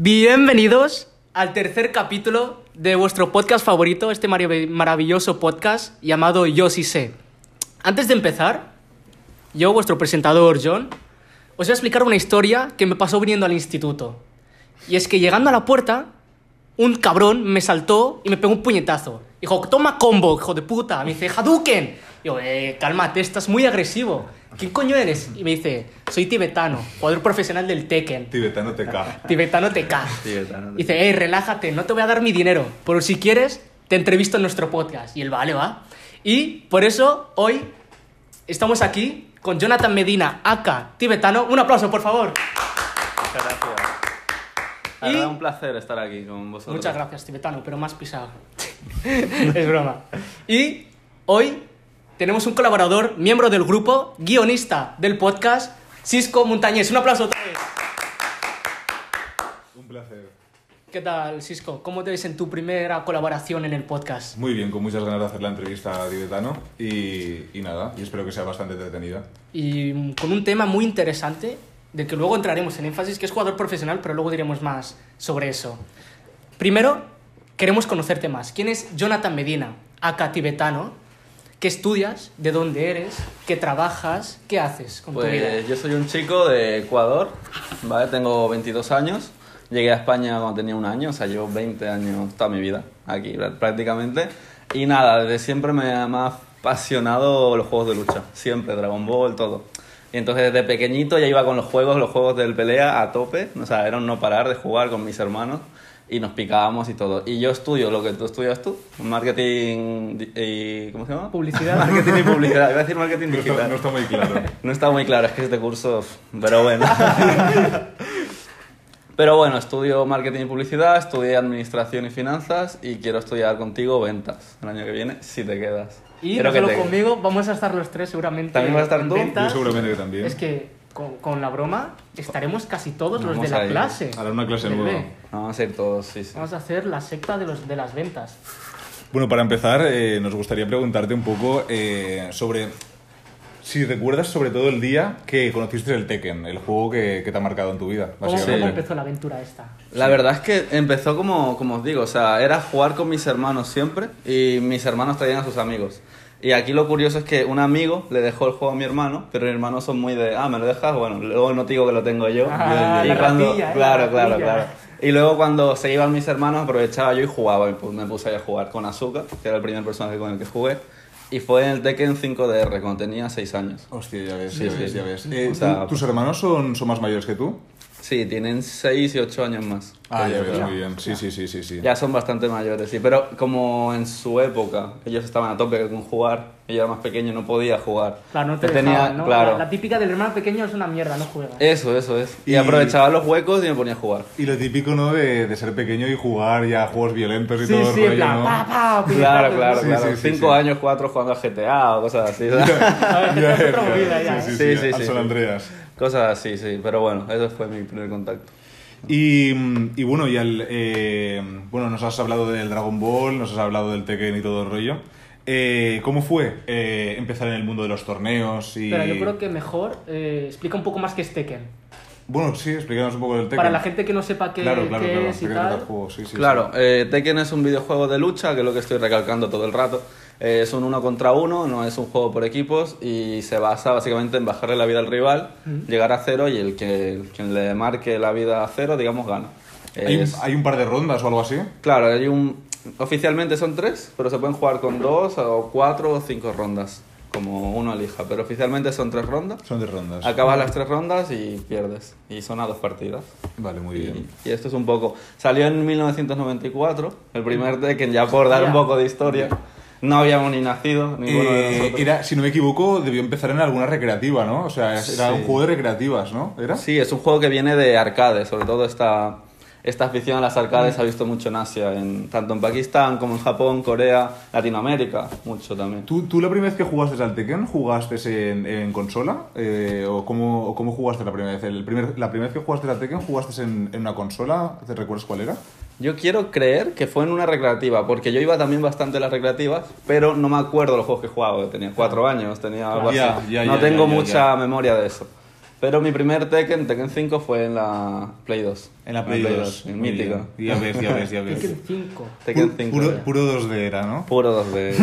Bienvenidos al tercer capítulo de vuestro podcast favorito, este marav- maravilloso podcast llamado Yo sí sé. Antes de empezar, yo, vuestro presentador John, os voy a explicar una historia que me pasó viniendo al instituto. Y es que llegando a la puerta, un cabrón me saltó y me pegó un puñetazo. Dijo, toma combo, hijo de puta. Me dice, Hadouken. Digo, eh, cálmate, estás muy agresivo. ¿Quién coño eres? Y me dice, soy tibetano, jugador profesional del Tekken. Tibetano TK. Tibetano TK. Tibetano TK. Dice, hey, relájate, no te voy a dar mi dinero, pero si quieres, te entrevisto en nuestro podcast. Y él, vale, va. Y por eso hoy estamos aquí con Jonathan Medina, aka tibetano. Un aplauso, por favor. Muchas gracias. La Y- un placer estar aquí con vosotros. Muchas gracias, tibetano, pero más pisado. es broma. Y hoy tenemos un colaborador, miembro del grupo, guionista del podcast, Cisco Montañés. Un aplauso otra vez. Un placer. ¿Qué tal, Cisco? ¿Cómo te ves en tu primera colaboración en el podcast? Muy bien, con muchas ganas de hacer la entrevista a Tibetano y, y nada, y espero que sea bastante entretenida. y mm, con un tema muy interesante del que luego entraremos en énfasis, que es jugador profesional, pero luego diremos más sobre eso. Primero, queremos conocerte más. ¿Quién es Jonathan Medina, acá tibetano? ¿Qué estudias? ¿De dónde eres? ¿Qué trabajas? ¿Qué haces con tu vida? Pues yo soy un chico de Ecuador, ¿vale? Tengo 22 años. Llegué a España cuando tenía un año, o sea, llevo 20 años toda mi vida aquí prá- prácticamente. Y nada, desde siempre me ha ha apasionado los juegos de lucha, siempre, Dragon Ball, todo. Y entonces desde pequeñito ya iba con los juegos, los juegos del pelea a tope, o sea, era un no parar de jugar con mis hermanos y nos picábamos y todo. Y yo estudio lo que tú estudias tú, marketing y... ¿cómo se llama? Publicidad. Marketing y publicidad, iba a decir marketing No digital. está, no está muy claro. No está muy claro, es que este curso, pero bueno. pero bueno, estudio marketing y publicidad, estudié administración y finanzas y quiero estudiar contigo ventas el año que viene, si te quedas. Y no que solo te- conmigo, vamos a estar los tres seguramente. ¿También vas a estar tú? Yo seguramente que también. Es que con, con la broma estaremos casi todos los Vamos de la a ir. clase. Hará una clase nueva. Vamos a ir todos, sí, sí. Vamos a hacer la secta de, los, de las ventas. Bueno, para empezar, eh, nos gustaría preguntarte un poco eh, sobre si recuerdas sobre todo el día que conociste el Tekken, el juego que, que te ha marcado en tu vida, ¿Cómo, básicamente. cómo empezó la aventura esta? La verdad es que empezó como, como os digo, o sea, era jugar con mis hermanos siempre y mis hermanos traían a sus amigos. Y aquí lo curioso es que un amigo le dejó el juego a mi hermano, pero mis hermanos son muy de, ah, ¿me lo dejas? Bueno, luego no te digo que lo tengo yo. Ah, y la cuando, ratilla, ¿eh? claro, La claro, claro. Y luego cuando se iban mis hermanos aprovechaba yo y jugaba, y pues me puse a jugar con Azuka, que era el primer personaje con el que jugué. Y fue en el Tekken 5DR, cuando tenía 6 años. Hostia, ya ves, Sí, ya sí, ves, sí. ya ves. Eh, O sea, ¿tú- ¿Tus hermanos son, son más mayores que tú? Sí, tienen 6 y 8 años más. Ah, ya ya. muy bien. Sí, sí, sí, sí. sí. Ya son bastante mayores, sí, pero como en su época ellos estaban a tope con jugar, ella era más pequeño, no podía jugar. Claro, no te tenía, dejaban, ¿no? claro, La, la típica del hermano pequeño es una mierda, no juega. eso, eso es. Y, Y- aprovechaba los huecos y me ponía a jugar. Y lo típico, ¿no? De, de ser pequeño y jugar ya a juegos violentos y sí, todo sí, el en rollo, plan, ¿no? pa, pa, Claro, claro. Sí, claro. sí, sí, Cinco sí. años, cuatro jugando a GTA o cosas así. Sí, sí, Sí, al sí, San. Andreas. Cosas así, sí. Pero bueno, ese fue mi primer contacto. Y, y bueno, y al, eh, bueno, nos has hablado del Dragon Ball, nos has hablado del Tekken y todo el rollo. Eh, ¿Cómo fue eh, empezar en el mundo de los torneos? Y... Pero yo creo que mejor eh, explica un poco más que es Tekken. Bueno, sí, explícanos un poco del Tekken. Para la gente que no sepa qué, claro, claro, qué claro, es y ¿de qué trata tal. Sí, sí, claro, sí. eh, Tekken es un videojuego de lucha, que es lo que estoy recalcando todo el rato. Eh, es un uno contra uno, no es un juego por equipos y se basa básicamente en bajarle la vida al rival, llegar a cero y el que el quien le marque la vida a cero, digamos, gana. ¿Hay, un, Es- hay un par de rondas o algo así? Claro, hay un... Oficialmente son tres, pero se pueden jugar con dos o cuatro o cinco rondas, como uno elija. Pero oficialmente son tres rondas. Son de rondas. Acabas las tres rondas y pierdes. Y son a dos partidas. Vale, muy bien. Y, y esto es un poco... Salió en 1994, el primer Tekken, ya por dar un poco de historia. No habíamos ni nacido, ninguno de Eh, nosotros. era, si no me equivoco, debió empezar en alguna recreativa, ¿no? O sea, era Sí. un juego de recreativas, ¿no? ¿Era? Sí, es un juego que viene de arcades, sobre todo esta, esta afición a las arcades se ha visto mucho en Asia, en, tanto en Pakistán como en Japón, Corea, Latinoamérica, mucho también. ¿Tú, ¿Tú la primera vez que jugaste al Tekken jugaste en, en consola? Eh, ¿O cómo, cómo jugaste la primera vez? El primer, ¿La primera vez que jugaste al Tekken jugaste en, en una consola? ¿Te recuerdas cuál era? Yo quiero creer que fue en una recreativa, porque yo iba también bastante a las recreativas, pero no me acuerdo los juegos que jugaba, tenía cuatro años, tenía algo así. no tengo mucha memoria de eso. Pero mi primer Tekken, Tekken 5, fue en la Play 2. En la Play 2. en Muy Mítica. Ya ves, ya ves, ya ves. Tekken 5. Tekken Pu- 5. Puro, puro 2D era, ¿no? Puro 2D.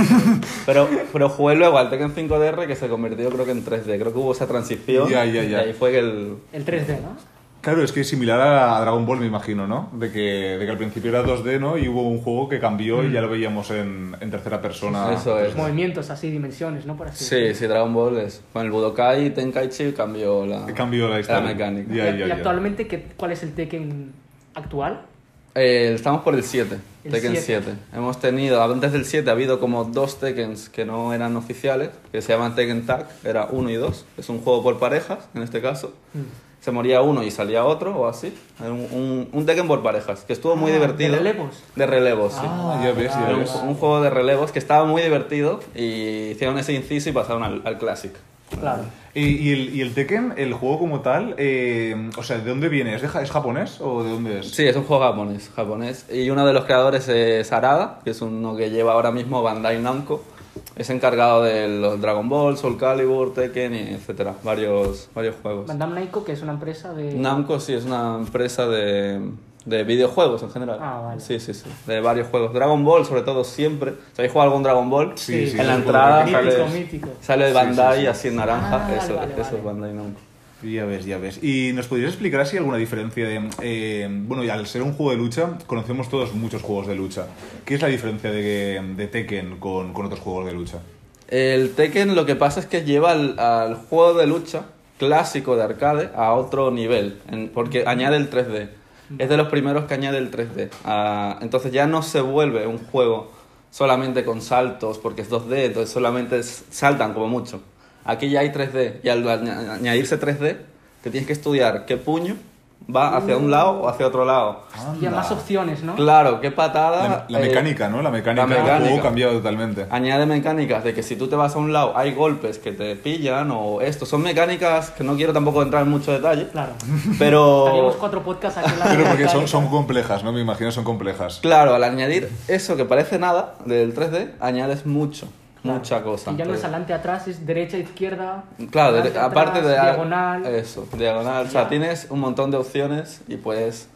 pero, pero jugué luego al Tekken 5DR que se convirtió creo que en 3D. Creo que hubo esa transición. Ya, ya, ya. Y ahí fue que el... El 3D, ¿no? Claro, es que es similar a Dragon Ball, me imagino, ¿no? De que, de que al principio era 2D, ¿no? Y hubo un juego que cambió y ya lo veíamos en, en tercera persona. Eso es. Movimientos así, dimensiones, ¿no? Por así Sí, sí, Dragon Ball es. Con el Budokai Tenkaichi cambió la, Cambió la historia. mecánica. Ya, ¿Y, ya, y ya. actualmente qué, cuál es el Tekken actual? Eh, estamos por el 7, El Tekken 7. 7. Hemos tenido, antes del 7 ha habido como dos Tekkens que no eran oficiales, que se llaman Tekken Tag, era 1 y 2. Es un juego por parejas, en este caso. Mm. Se moría uno y salía otro, o así. Un, un, un Tekken por parejas, que estuvo muy Ah, divertido. ¿de relevos? De relevos, sí. Ah, ya ves, ya un, ves. un juego de relevos que estaba muy divertido y hicieron ese inciso y pasaron al, al Classic. Claro. Y, y el, y el Tekken, el juego como tal, eh, o sea, ¿de dónde viene? ¿Es, de ¿Es japonés o de dónde es? Sí, es un juego japonés, japonés. Y uno de los creadores es Arada, que es uno que lleva ahora mismo Bandai Namco. Es encargado de los Dragon Ball, Soul Calibur, Tekken, y etcétera, varios, varios juegos. Bandai Namco, que es una empresa de... Namco sí es una empresa de, de videojuegos en general. Ah, vale. Sí, sí, sí. De varios juegos. Dragon Ball, sobre todo, siempre. ¿Sabéis jugar algún Dragon Ball? Sí, sí, En la sí, entrada mítico, sale, mítico. sale Bandai sí, sí. así en naranja. Ah, eso, vale, eso vale. es Bandai Namco. Ya ves, ya ves. ¿Y nos podrías explicar así alguna diferencia de... eh, bueno, al ser un juego de lucha, conocemos todos muchos juegos de lucha. ¿Qué es la diferencia de, de Tekken con, con otros juegos de lucha? El Tekken lo que pasa es que lleva al, juego de lucha clásico de arcade a otro nivel, porque añade el 3D. Es de los primeros que añade el 3D. Ah, entonces ya no se vuelve un juego solamente con saltos, porque es 2D, entonces solamente saltan como mucho. Aquí ya hay 3D, y al añ- añadirse 3D, te tienes que estudiar qué puño va hacia un lado o hacia otro lado. Y más opciones, ¿no? Claro, qué patada. La, la eh, mecánica, ¿no? La mecánica, la del mecánica. juego cambiado totalmente. Añade mecánicas de que si tú te vas a un lado hay golpes que te pillan o esto. Son mecánicas que no quiero tampoco entrar en mucho detalle, Claro. pero Estaríamos cuatro podcasts aquí en la Pero porque son, son complejas, ¿no? Me imagino son complejas. claro, al añadir eso que parece nada del 3D, añades mucho, Claro. mucha cosa. Y ya no es Entonces, adelante, atrás, es derecha, izquierda. Claro, adelante, de- aparte atrás, de Diagonal. Eso, diagonal. O sea, Ya. tienes un montón de opciones y puedes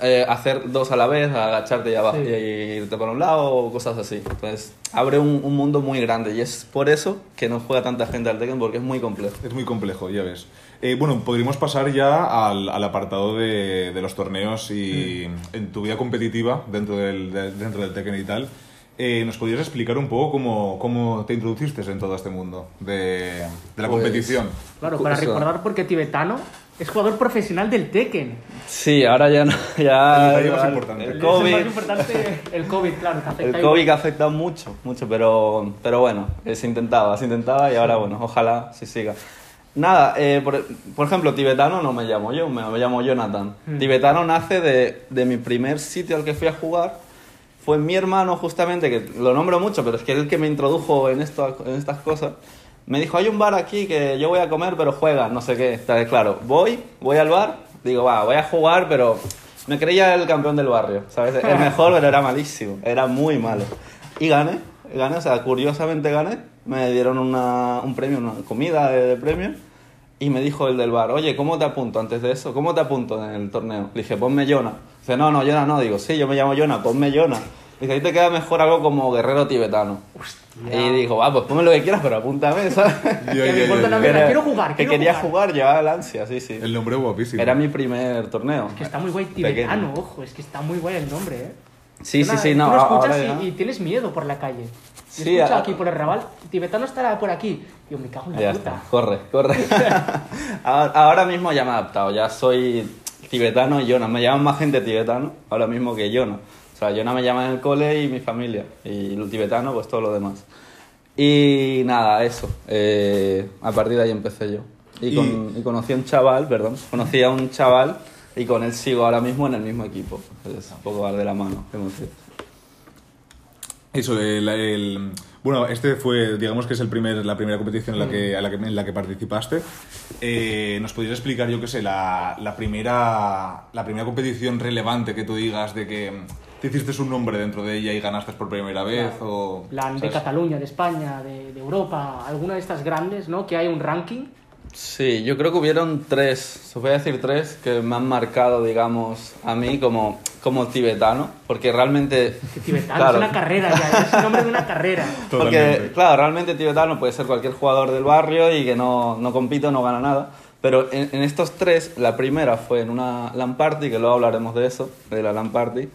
eh, hacer dos a la vez, agacharte y, abajo, Sí. y irte por un lado o cosas así. Entonces, abre un, un mundo muy grande y es por eso que no juega tanta gente al Tekken porque es muy complejo. Es muy complejo, ya ves. Eh, bueno, podríamos pasar ya al, al apartado de, de los torneos y en tu vida competitiva dentro del, de- dentro del Tekken y tal. Eh, ¿Nos podrías explicar un poco cómo, cómo te introduciste en todo este mundo de, de la Pues- competición? Claro, para recordar porque Tibetano es jugador profesional del Tekken. Sí, ahora ya no. Ya, El más importante. El Es COVID, el más importante, el COVID, claro, que afecta el igual. COVID ha afectado mucho, mucho, pero, pero bueno, eh, se intentaba, se intentaba y ahora, bueno, ojalá se siga. Nada, eh, por, por ejemplo, tibetano no me llamo yo, me, me llamo Jonathan. Hmm. Tibetano nace de, de mi primer sitio al que fui a jugar. Fue mi hermano, justamente, que lo nombro mucho, pero es que el que me introdujo en, esto, en estas cosas. Me dijo, hay un bar aquí que yo voy a comer, pero juega, no sé qué. Entonces, claro, voy, voy al bar, digo, va, voy a jugar, pero me creía el campeón del barrio, ¿sabes? El mejor, pero era malísimo, era muy malo. Y gané, gané, o sea, curiosamente gané. Me dieron una, un premio, una comida de, de premio. Y me dijo el del bar, oye, ¿cómo te apunto antes de eso? ¿Cómo te apunto en el torneo? Le dije, ponme Yona. Dice, no, no, Yona no. Digo, sí, yo me llamo Yona, ponme Yona. Dice, ahí te queda mejor algo como guerrero tibetano. Y dijo, ah, pues ponme lo que quieras, pero apúntame, ¿sabes? Que me importa la ya. mierda, quiero jugar, Que quiero quería jugar. jugar, llevaba el ansia, sí, sí. El nombre guapísimo. Era mi primer torneo. Que está muy guay Pequeño. tibetano, ojo, es que está muy guay el nombre, ¿eh? Sí, sí, sí, no. Tú lo escuchas ahora y, y tienes miedo por la calle. Sí, Sí, escucha a- aquí por el Raval, tibetano estará por aquí. Yo me cago en la Ya puta. está, corre, corre. ahora, ahora mismo ya me he adaptado, ya soy tibetano y Yona. Me llaman más gente tibetano ahora mismo que Yona. O sea, Yona me llama en el cole y mi familia. Y el tibetano, pues todo lo demás. Y nada, eso. Eh, a partir de ahí empecé yo. Y, con- y conocí a un chaval, perdón, conocí a un chaval y con él sigo ahora mismo en el mismo equipo. Es un poco dar de la mano. emoción. Eso, el, el- bueno, este fue, digamos que es el primer, la primera competición en la que, a la que, en la que participaste. Eh, ¿Nos podrías explicar, yo qué sé, la, la primera, la primera competición relevante que tú digas de que te hiciste un nombre dentro de ella y ganaste por primera vez? O, plan de ¿sabes? Cataluña, de España, de, de Europa, alguna de estas grandes, ¿no? Que hay un ranking Sí, yo creo que hubieron tres, os voy a decir tres, que me han marcado, digamos, a mí como, como tibetano, porque realmente... Tibetano Claro. es una carrera ya, es el nombre de una carrera. Porque, claro, realmente tibetano puede ser cualquier jugador del barrio y que no, no compite o no gana nada. Pero en, en estos tres, la primera fue en una LAN party, que luego hablaremos de eso, de la LAN party.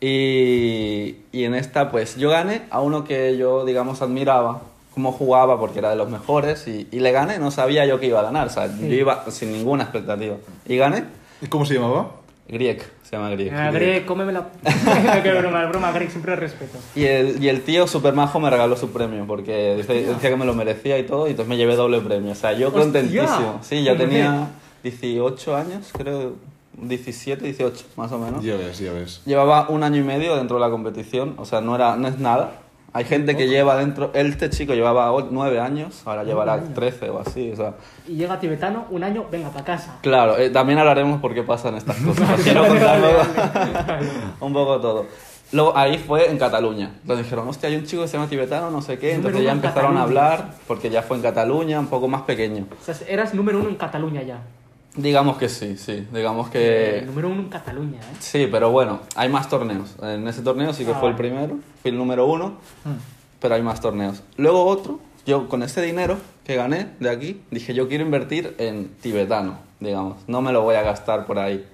Y, y en esta, pues yo gané a uno que yo, digamos, admiraba cómo jugaba porque era de los mejores y, y le gané, no sabía yo que iba a ganar, o sea, yo iba sin ninguna expectativa. Y gané, ¿Y ¿Cómo se llamaba? Griek, se llama Griek. Ah, Greg, cómeme la... No, qué broma, broma, Greg, siempre respeto. Y el, y el tío super majo me regaló su premio porque decía que me lo merecía y todo y entonces me llevé doble premio. O sea, yo Hostia. contentísimo. Sí, ya ¿Cómo tenía 18 años, creo, 17, 18 más o menos. Ya ves, ya ves. Llevaba un año y medio dentro de la competición, o sea, no, era, no es nada. Hay gente que lleva dentro, este chico llevaba 9 años, ahora llevará años. 13 o así, o sea... Y llega tibetano, un año, venga, para casa. Claro, eh, también hablaremos por qué pasan estas cosas. Quiero Vale, contar vale, luego vale. un poco todo. Luego ahí fue en Cataluña. Entonces dijeron, hostia, hay un chico que se llama tibetano, no sé qué. Entonces ya empezaron a hablar, porque ya fue en Cataluña, un poco más pequeño. O sea, eras número uno en Cataluña ya. Digamos que sí, sí. Digamos que... número uno en Cataluña, ¿eh? Sí, pero bueno, hay más torneos. En ese torneo sí que Ah, fue el vale. primero, fui el número uno, pero hay más torneos. Luego otro, yo con ese dinero que gané de aquí, dije yo quiero invertir en tibetano, digamos, no me lo voy a gastar por ahí.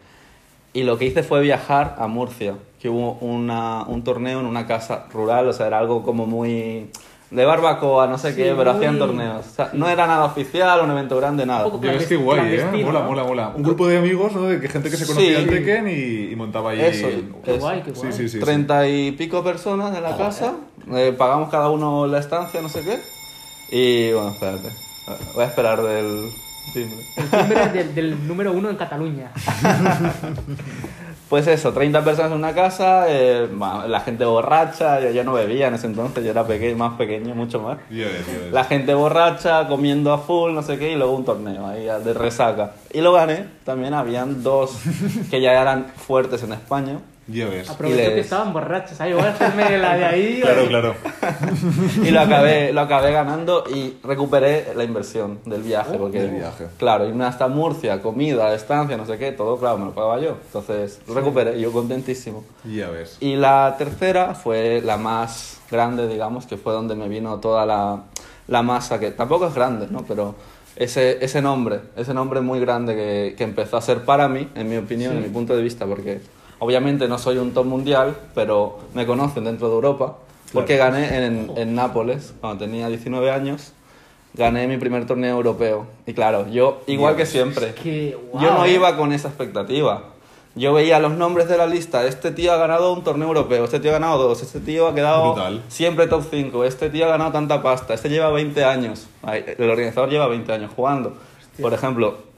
Y lo que hice fue viajar a Murcia, que hubo una, un torneo en una casa rural, o sea, era algo como muy de barbacoa, no sé Sí, qué, pero muy- hacían torneos. O sea, no era nada oficial, un evento grande, nada. Ves que guay, ¿eh? Mola, ¿no? mola, mola. Un grupo de amigos, ¿no? De que gente que se conocía Sí. en Tekken y, y montaba ahí... Eso, Qué eso. guay, qué guay. Sí, sí, sí. sí. Treinta y pico personas en la casa, eh, pagamos cada uno la estancia, no sé qué. Y bueno, espérate, voy a esperar del timbre. El timbre del, del número uno en Cataluña. Pues eso, 30 personas en una casa, eh, la gente borracha, yo, yo no bebía en ese entonces, yo era pequeño, más pequeño, mucho más. Ya ves. La gente borracha, comiendo a full, no sé qué, y luego un torneo ahí de resaca. Y lo gané, también habían dos que ya eran fuertes en España. Ya ves. Aprovechó les- que estaban borrachos. Ahí voy a hacerme la de ahí. Claro, claro. Y lo acabé, lo acabé ganando y recuperé la inversión del viaje. porque, del viaje. Claro, irme hasta Murcia, comida, estancia, no sé qué, todo, claro, me lo pagaba yo. Entonces, lo recuperé y yo contentísimo. Ya ves. Y la tercera fue la más grande, digamos, que fue donde me vino toda la, la masa, que tampoco es grande, ¿no? Pero ese, ese nombre, ese nombre muy grande que, que empezó a ser para mí, en mi opinión, en mi punto de vista, porque obviamente no soy un top mundial, pero me conocen dentro de Europa, porque gané en, en Nápoles, cuando tenía 19 años, gané mi primer torneo europeo. Y claro, yo, igual que siempre, Que, guau, yo no ¿eh? iba con esa expectativa. Yo veía los nombres de la lista. Este tío ha ganado un torneo europeo, este tío ha ganado dos, este tío ha quedado Brutal. siempre top 5, este tío ha ganado tanta pasta, este lleva 20 años. El organizador lleva 20 años jugando, por ejemplo.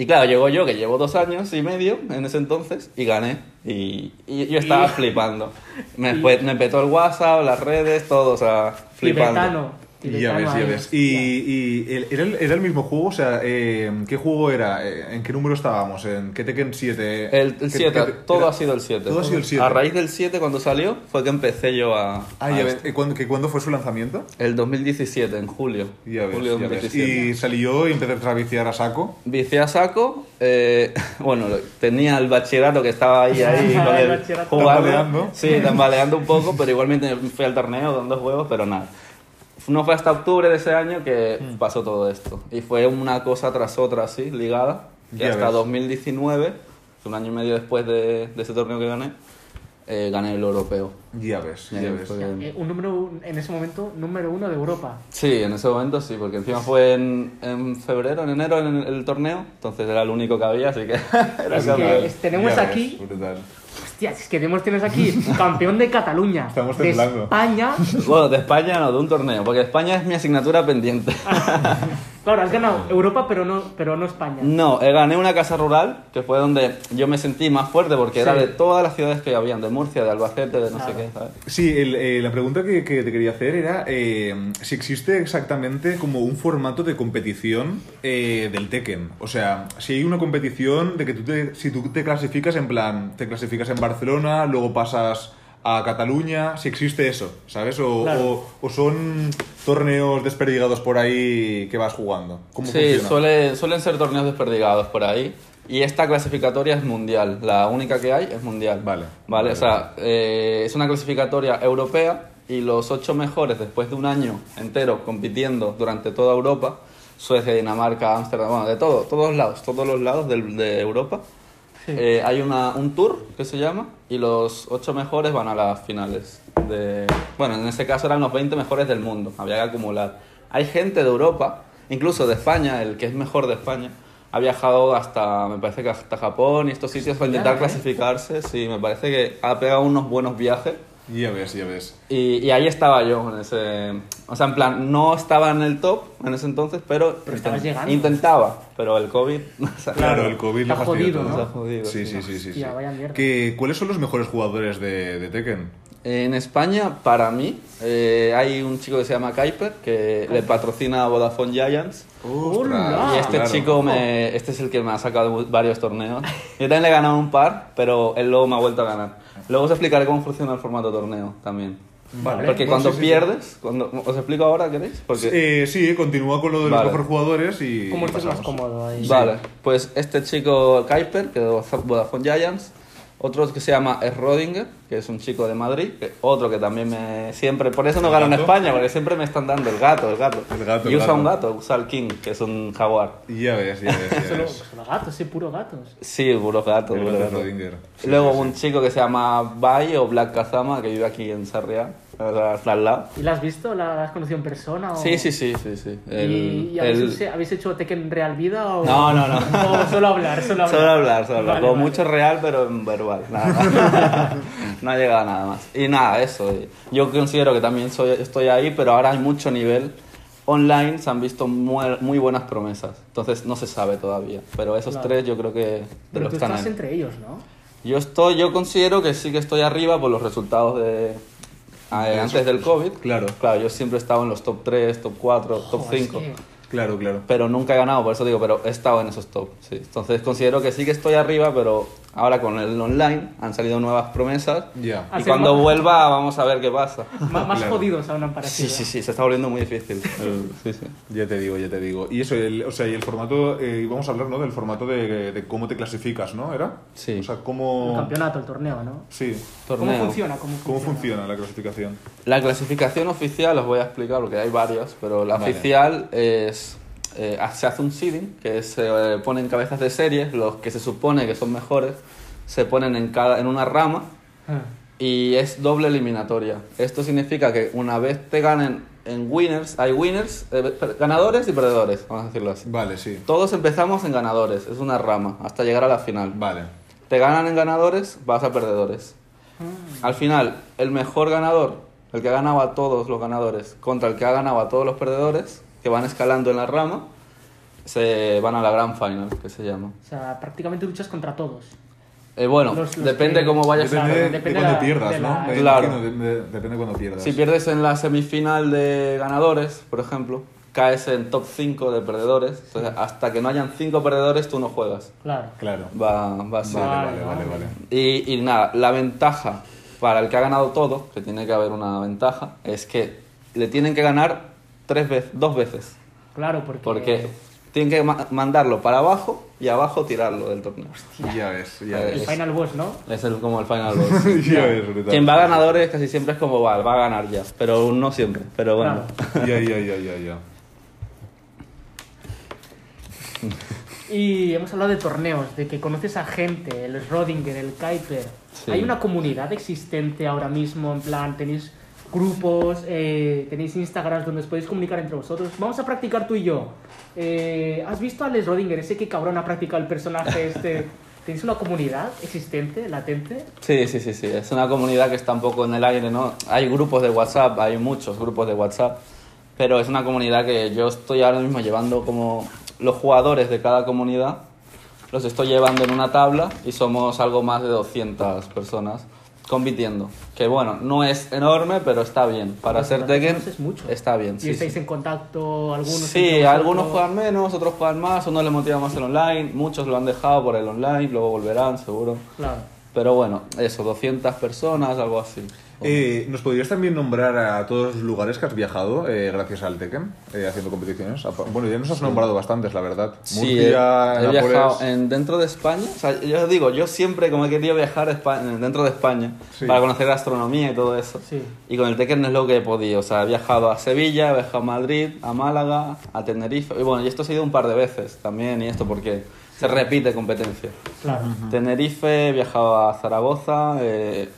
Y claro, llegó yo que llevo dos años y medio en ese entonces y gané. Y, y yo estaba flipando. Me, fue- me petó el WhatsApp, las redes, todo, o sea, flipando. Tibetano. Ya ves, ya ves. Y, y el- ¿era, el, era el mismo juego? O sea, eh, ¿qué juego era? Eh, ¿En qué número estábamos? ¿En qué Tekken 7? El ¿Qué- 7, qué- todo era- ha sido el 7. Todo ha sido el 7. A raíz del 7 cuando salió fue que empecé yo a... Ah, a ya ves. ¿Y ¿Cuándo, que ¿Cuándo fue su lanzamiento? El 2017, en julio. Ya ves, julio ya ves. 2017. Y salió y empecé a viciar a saco. Vicié a saco. eh, bueno, tenía el bachillerato que estaba ahí, ahí con El el, jugando. Tambaleando. Sí, tambaleando un poco, pero igualmente fui al torneo dando juegos, pero nada. No fue hasta octubre de ese año que Hmm. pasó todo esto. Y fue una cosa tras otra así, ligada. Y Ya hasta ves. 2019, un año y medio después de, de ese torneo que gané, eh, gané el europeo. Ya ves, ya ahí ves. fue- Eh, un número, en ese momento, número uno de Europa. Sí, en ese momento sí, porque encima fue en, en febrero, en enero, en el, el torneo, entonces era el único que había, así que era capaz. que tenemos Ya ves, aquí, brutal. Hostia, es que tenemos, tienes aquí campeón de Cataluña, Estamos de temblando. España. Bueno, de España no, de un torneo, porque España es mi asignatura pendiente. Claro, has ganado Europa, pero no, pero no España. No, eh, gané una casa rural, que fue donde yo me sentí más fuerte, porque era de todas las ciudades que habían, de Murcia, de Albacete, de no sé qué, ¿sabes? Sí, el- eh, la pregunta que, que te quería hacer era eh, si existe exactamente como un formato de competición eh, del Tekken. O sea, si hay una competición de que tú te, si tú te clasificas en plan, te clasificas en Barcelona, luego pasas a Cataluña, si existe eso, ¿sabes? O, Claro. o- o son torneos desperdigados por ahí que vas jugando. ¿Cómo Sí, funciona? suele- suelen ser torneos desperdigados por ahí. Y esta clasificatoria es mundial. La única que hay es mundial. Vale. Vale, o sea, eh, es una clasificatoria europea y los ocho mejores después de un año entero compitiendo durante toda Europa, Suecia, Dinamarca, Ámsterdam, bueno, de todo, todos lados, todos los lados del- de Europa, Sí. eh, hay una, un tour que se llama y los ocho mejores van a las finales. De, bueno, en este caso eran los 20 mejores del mundo, había que acumular. Hay gente de Europa, incluso de España, el que es mejor de España, ha viajado hasta, me parece que hasta Japón y estos sitios para intentar ¿eh? clasificarse. Sí, me parece que ha pegado unos buenos viajes. Ya ves, ya ves. Y, y ahí estaba yo, en ese... O sea, en plan, no estaba en el top en ese entonces, pero, Pero estabas llegando. intentaba. Pero el COVID... o sea, Claro, el COVID Está lo fastidió jodido, todo. ¿no? Está jodido, Sí, sí. sí, sí, sí. sí. Hostia, vaya mierda. ¿Qué- ¿Cuáles son los mejores jugadores de, de Tekken? En España, para mí, eh, hay un chico que se llama Kuiper, que le patrocina a Vodafone Giants. ¡Hola! y este claro. chico, me, este es el que me ha sacado varios torneos. Yo también le he ganado un par, pero él luego me ha vuelto a ganar. Luego os explicaré cómo funciona el formato torneo también. Vale. Porque Bueno, cuando sí, sí, sí. pierdes, cuando, ¿os explico ahora, queréis? Porque, Eh, sí, continúa con lo de los Vale. mejores jugadores y. Como estés más cómodo ahí. Vale, pues este chico Kuiper, que es de Vodafone Giants, otro que se llama Rodinger, que es un chico de Madrid, que- otro que también me siempre, por eso no ¿El gano en? España, porque siempre me están dando el gato, el gato. El gato, y el usa gato. un gato, usa el King, que es un jaguar. Ya ves, ya ves, ya ves. solo gatos, sí, puro gatos. Sí, puro gato, El puro gato de gato. Rodinger. Sí, Luego sí, un chico que se llama Bai o Black Kazama, que vive aquí en Sarriá, o sea, está al lado. ¿Y la has visto? ¿La has conocido en persona? O... Sí, sí, sí, sí, sí. El- ¿Y, y habéis, el- hecho- habéis hecho Tekken real vida o...? No, no, no. O solo hablar, solo hablar. Solo hablar, solo hablar. Vale, Como vale. mucho real, pero en verbal. Nada más. no ha llegado a nada más. Y nada, eso. Yo considero que también soy, estoy ahí, pero ahora hay mucho nivel. Online se han visto muy, muy buenas promesas. Entonces no se sabe todavía. Pero esos Claro. tres yo creo que Pero tú están estás ahí. entre ellos, ¿no? Yo estoy, yo considero que sí que estoy arriba por los resultados de. Antes del COVID. Claro. Claro, yo siempre he estado en los top 3, top 4, top Joder, es 5 que- Claro, claro. pero nunca he ganado, por eso digo, pero he estado en esos top. Sí. Entonces considero que sí que estoy arriba, pero ahora con el online han salido nuevas promesas. Ya. Ah, Y cuando más- vuelva vamos a ver qué pasa. Má- Más Claro. jodidos aún han Sí, parecido. sí, sí, se está volviendo muy difícil. El- sí, sí. Ya te digo, ya te digo. Y eso, el, o sea, y el formato, eh, íbamos a hablar, ¿no? Del formato de, de cómo te clasificas, ¿no? ¿Era? Sí. O sea, El cómo... campeonato, el torneo, ¿no? Sí. Torneo. ¿Cómo funciona? ¿Cómo funciona? ¿Cómo funciona la clasificación? La clasificación oficial os voy a explicar porque hay varias, pero la Vale. oficial es... eh, se hace un seeding, que se eh, ponen cabezas de series, los que se supone que son mejores, se ponen en, cada, en una rama Ah. y es doble eliminatoria. Esto significa que una vez te ganen en winners, hay winners, eh, ganadores y perdedores, vamos a decirlo así. Vale, sí. Todos empezamos en ganadores, es una rama, hasta llegar a la final. Vale. Te ganan en ganadores, vas a perdedores. Al final, el mejor ganador, el que ha ganado a todos los ganadores, contra el que ha ganado a todos los perdedores, que van escalando en la rama, se van a la Grand Final, que se llama. O sea, prácticamente luchas contra todos. Eh, bueno, Los- los depende que- cómo vayas Claro, Depende, depende de cuando la- pierdas, de ¿no? la- Me Claro. de- de- depende de cuando pierdas. Si pierdes en la semifinal de ganadores, por ejemplo, caes en top 5 de perdedores. Entonces, hasta que no hayan 5 perdedores, tú no juegas. Claro. Claro. Va, va. Vale, Vale, vale, vale, vale. vale. Y, y nada, la ventaja para el que ha ganado todo, que tiene que haber una ventaja, es que le tienen que ganar tres veces, dos veces. Claro, porque... Porque tienen que ma- mandarlo para abajo y abajo tirarlo del torneo. Ya ves, ya Eh, El ves. Final Boss, ¿no? Es el, como el final boss. ya ves. Quien va a ganadores casi siempre es como va, va a ganar ya, pero no siempre, pero bueno. Claro. Ya, ya, ya, ya, ya. Y hemos hablado de torneos, de que conoces a gente, el Rodinger, el Kuiper. Sí. ¿Hay una comunidad existente ahora mismo? En plan, tenéis grupos, eh, tenéis Instagrams donde os podéis comunicar entre vosotros. Vamos a practicar tú y yo. Eh, ¿Has visto a Les Rodinger? Ese que cabrón ha practicado el personaje este. ¿Tenéis una comunidad existente, latente? Sí, sí, sí, sí. Es una comunidad que está un poco en el aire, ¿no? Hay grupos de WhatsApp, hay muchos grupos de WhatsApp, pero es una comunidad que yo estoy ahora mismo llevando como los jugadores de cada comunidad, los estoy llevando en una tabla y somos algo más de 200 personas compitiendo. Que bueno, no es enorme, pero está bien. Para ser 200 Tekken es mucho. está bien. ¿Y sí, estáis sí. en contacto algunos? Sí, algunos juegan menos, otros juegan más, unos les motiva más el online, muchos lo han dejado por el online, luego volverán, seguro. Claro. Pero bueno, eso, 200 personas, algo así. Eh, ¿Nos podrías también nombrar a todos los lugares que has viajado eh, gracias al Tekken, eh, haciendo competiciones? Bueno, ya nos has nombrado bastantes, la verdad. Sí, he, Murcia, he Nápoles- viajado en, dentro de España. O sea, yo os digo, yo siempre como he querido viajar a Espa- dentro de España Sí. para conocer gastronomía y todo eso. Sí. Y con el Tekken es lo que he podido. O sea, he viajado a Sevilla, he viajado a Madrid, a Málaga, a Tenerife. Y bueno, y esto se ha ido un par de veces también, y esto porque se repite competencia. Claro. Tenerife, he viajado a Zaragoza, eh,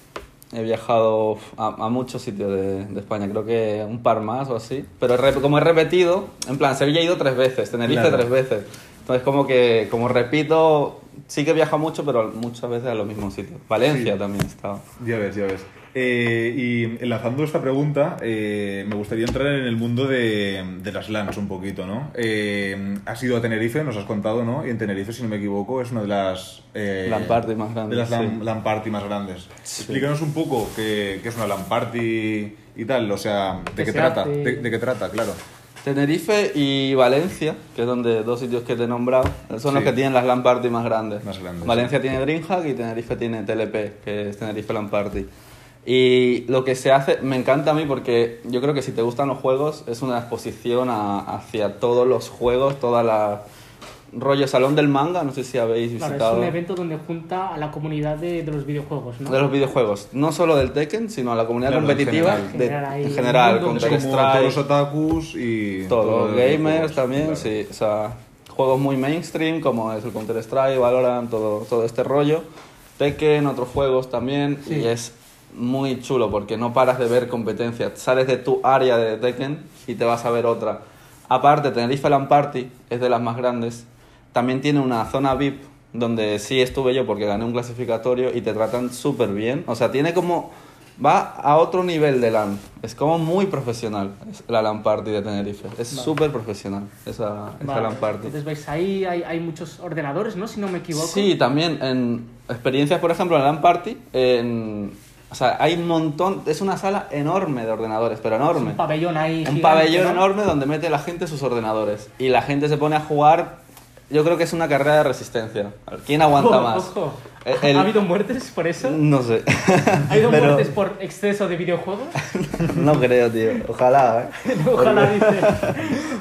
he viajado a, a muchos sitios de, de España, creo que un par más o así. Pero he como he repetido, en plan, Sevilla he ido tres veces, Tenerife Claro. tres veces. Entonces, como que, como repito, sí que he viajado mucho, pero muchas veces a los mismos sitios. Valencia Sí. también he estado. Ya ves, ya ves. Eh, y enlazando esta pregunta, eh, me gustaría entrar en el mundo de, de las LANs un poquito, ¿no? Eh, has ido a Tenerife, nos has contado, ¿no? Y en Tenerife, si no me equivoco, es una de las... Eh, LAN party más grandes, De las LAN, sí. LAN party más grandes. Sí. Explícanos un poco qué, qué es una LAN party y tal, o sea, ¿de ¿Qué trata? De, de qué trata, claro. Tenerife y Valencia, que es donde dos sitios que te he nombrado, son los Sí. que tienen las LAN party más grandes. Más grandes, Valencia tiene DreamHack y Tenerife tiene TLP, que es Tenerife LAN Party. Y lo que se hace, me encanta a mí porque yo creo que si te gustan los juegos, es una exposición a- hacia todos los juegos, toda la rollo salón del manga, no sé si habéis Claro, es visitado. un evento donde junta a la comunidad de, de los videojuegos, ¿no? de los videojuegos, no solo del Tekken, sino a la comunidad Claro, en competitiva, general. de- General, ahí, en general, como todos los otakus y... todos todo los gamers juegos, también, claro. sí, o sea, juegos muy mainstream como es el Counter Strike, Valorant, todo, todo este rollo, Tekken, otros juegos también, Sí. y es muy chulo porque no paras de ver competencia, sales de tu área de Tekken y te vas a ver otra. Aparte, Tenerife LAN Party es de las más grandes, también tiene una zona VIP donde sí estuve yo porque gané un clasificatorio y te tratan súper bien, o sea, tiene como... Va a otro nivel de LAN. Es como muy profesional es la LAN Party de Tenerife. Es súper profesional esa, esa Vale. LAN Party. Entonces vais ahí, hay, hay muchos ordenadores, ¿no? Si no me equivoco. Sí, también en experiencias, por ejemplo, en LAN Party, en, o sea, hay un montón, es una sala enorme de ordenadores, pero enorme. Un pabellón ahí. Un gigante, pabellón ¿no? enorme donde mete la gente sus ordenadores. Y la gente se pone a jugar, yo creo que es una carrera de resistencia. ¿Quién aguanta Ojo, más? ojo. El- el- ¿Ha habido muertes por eso? No sé. ¿Ha habido Pero- muertes por exceso de videojuegos? No creo, tío. Ojalá, ¿eh? Ojalá dice.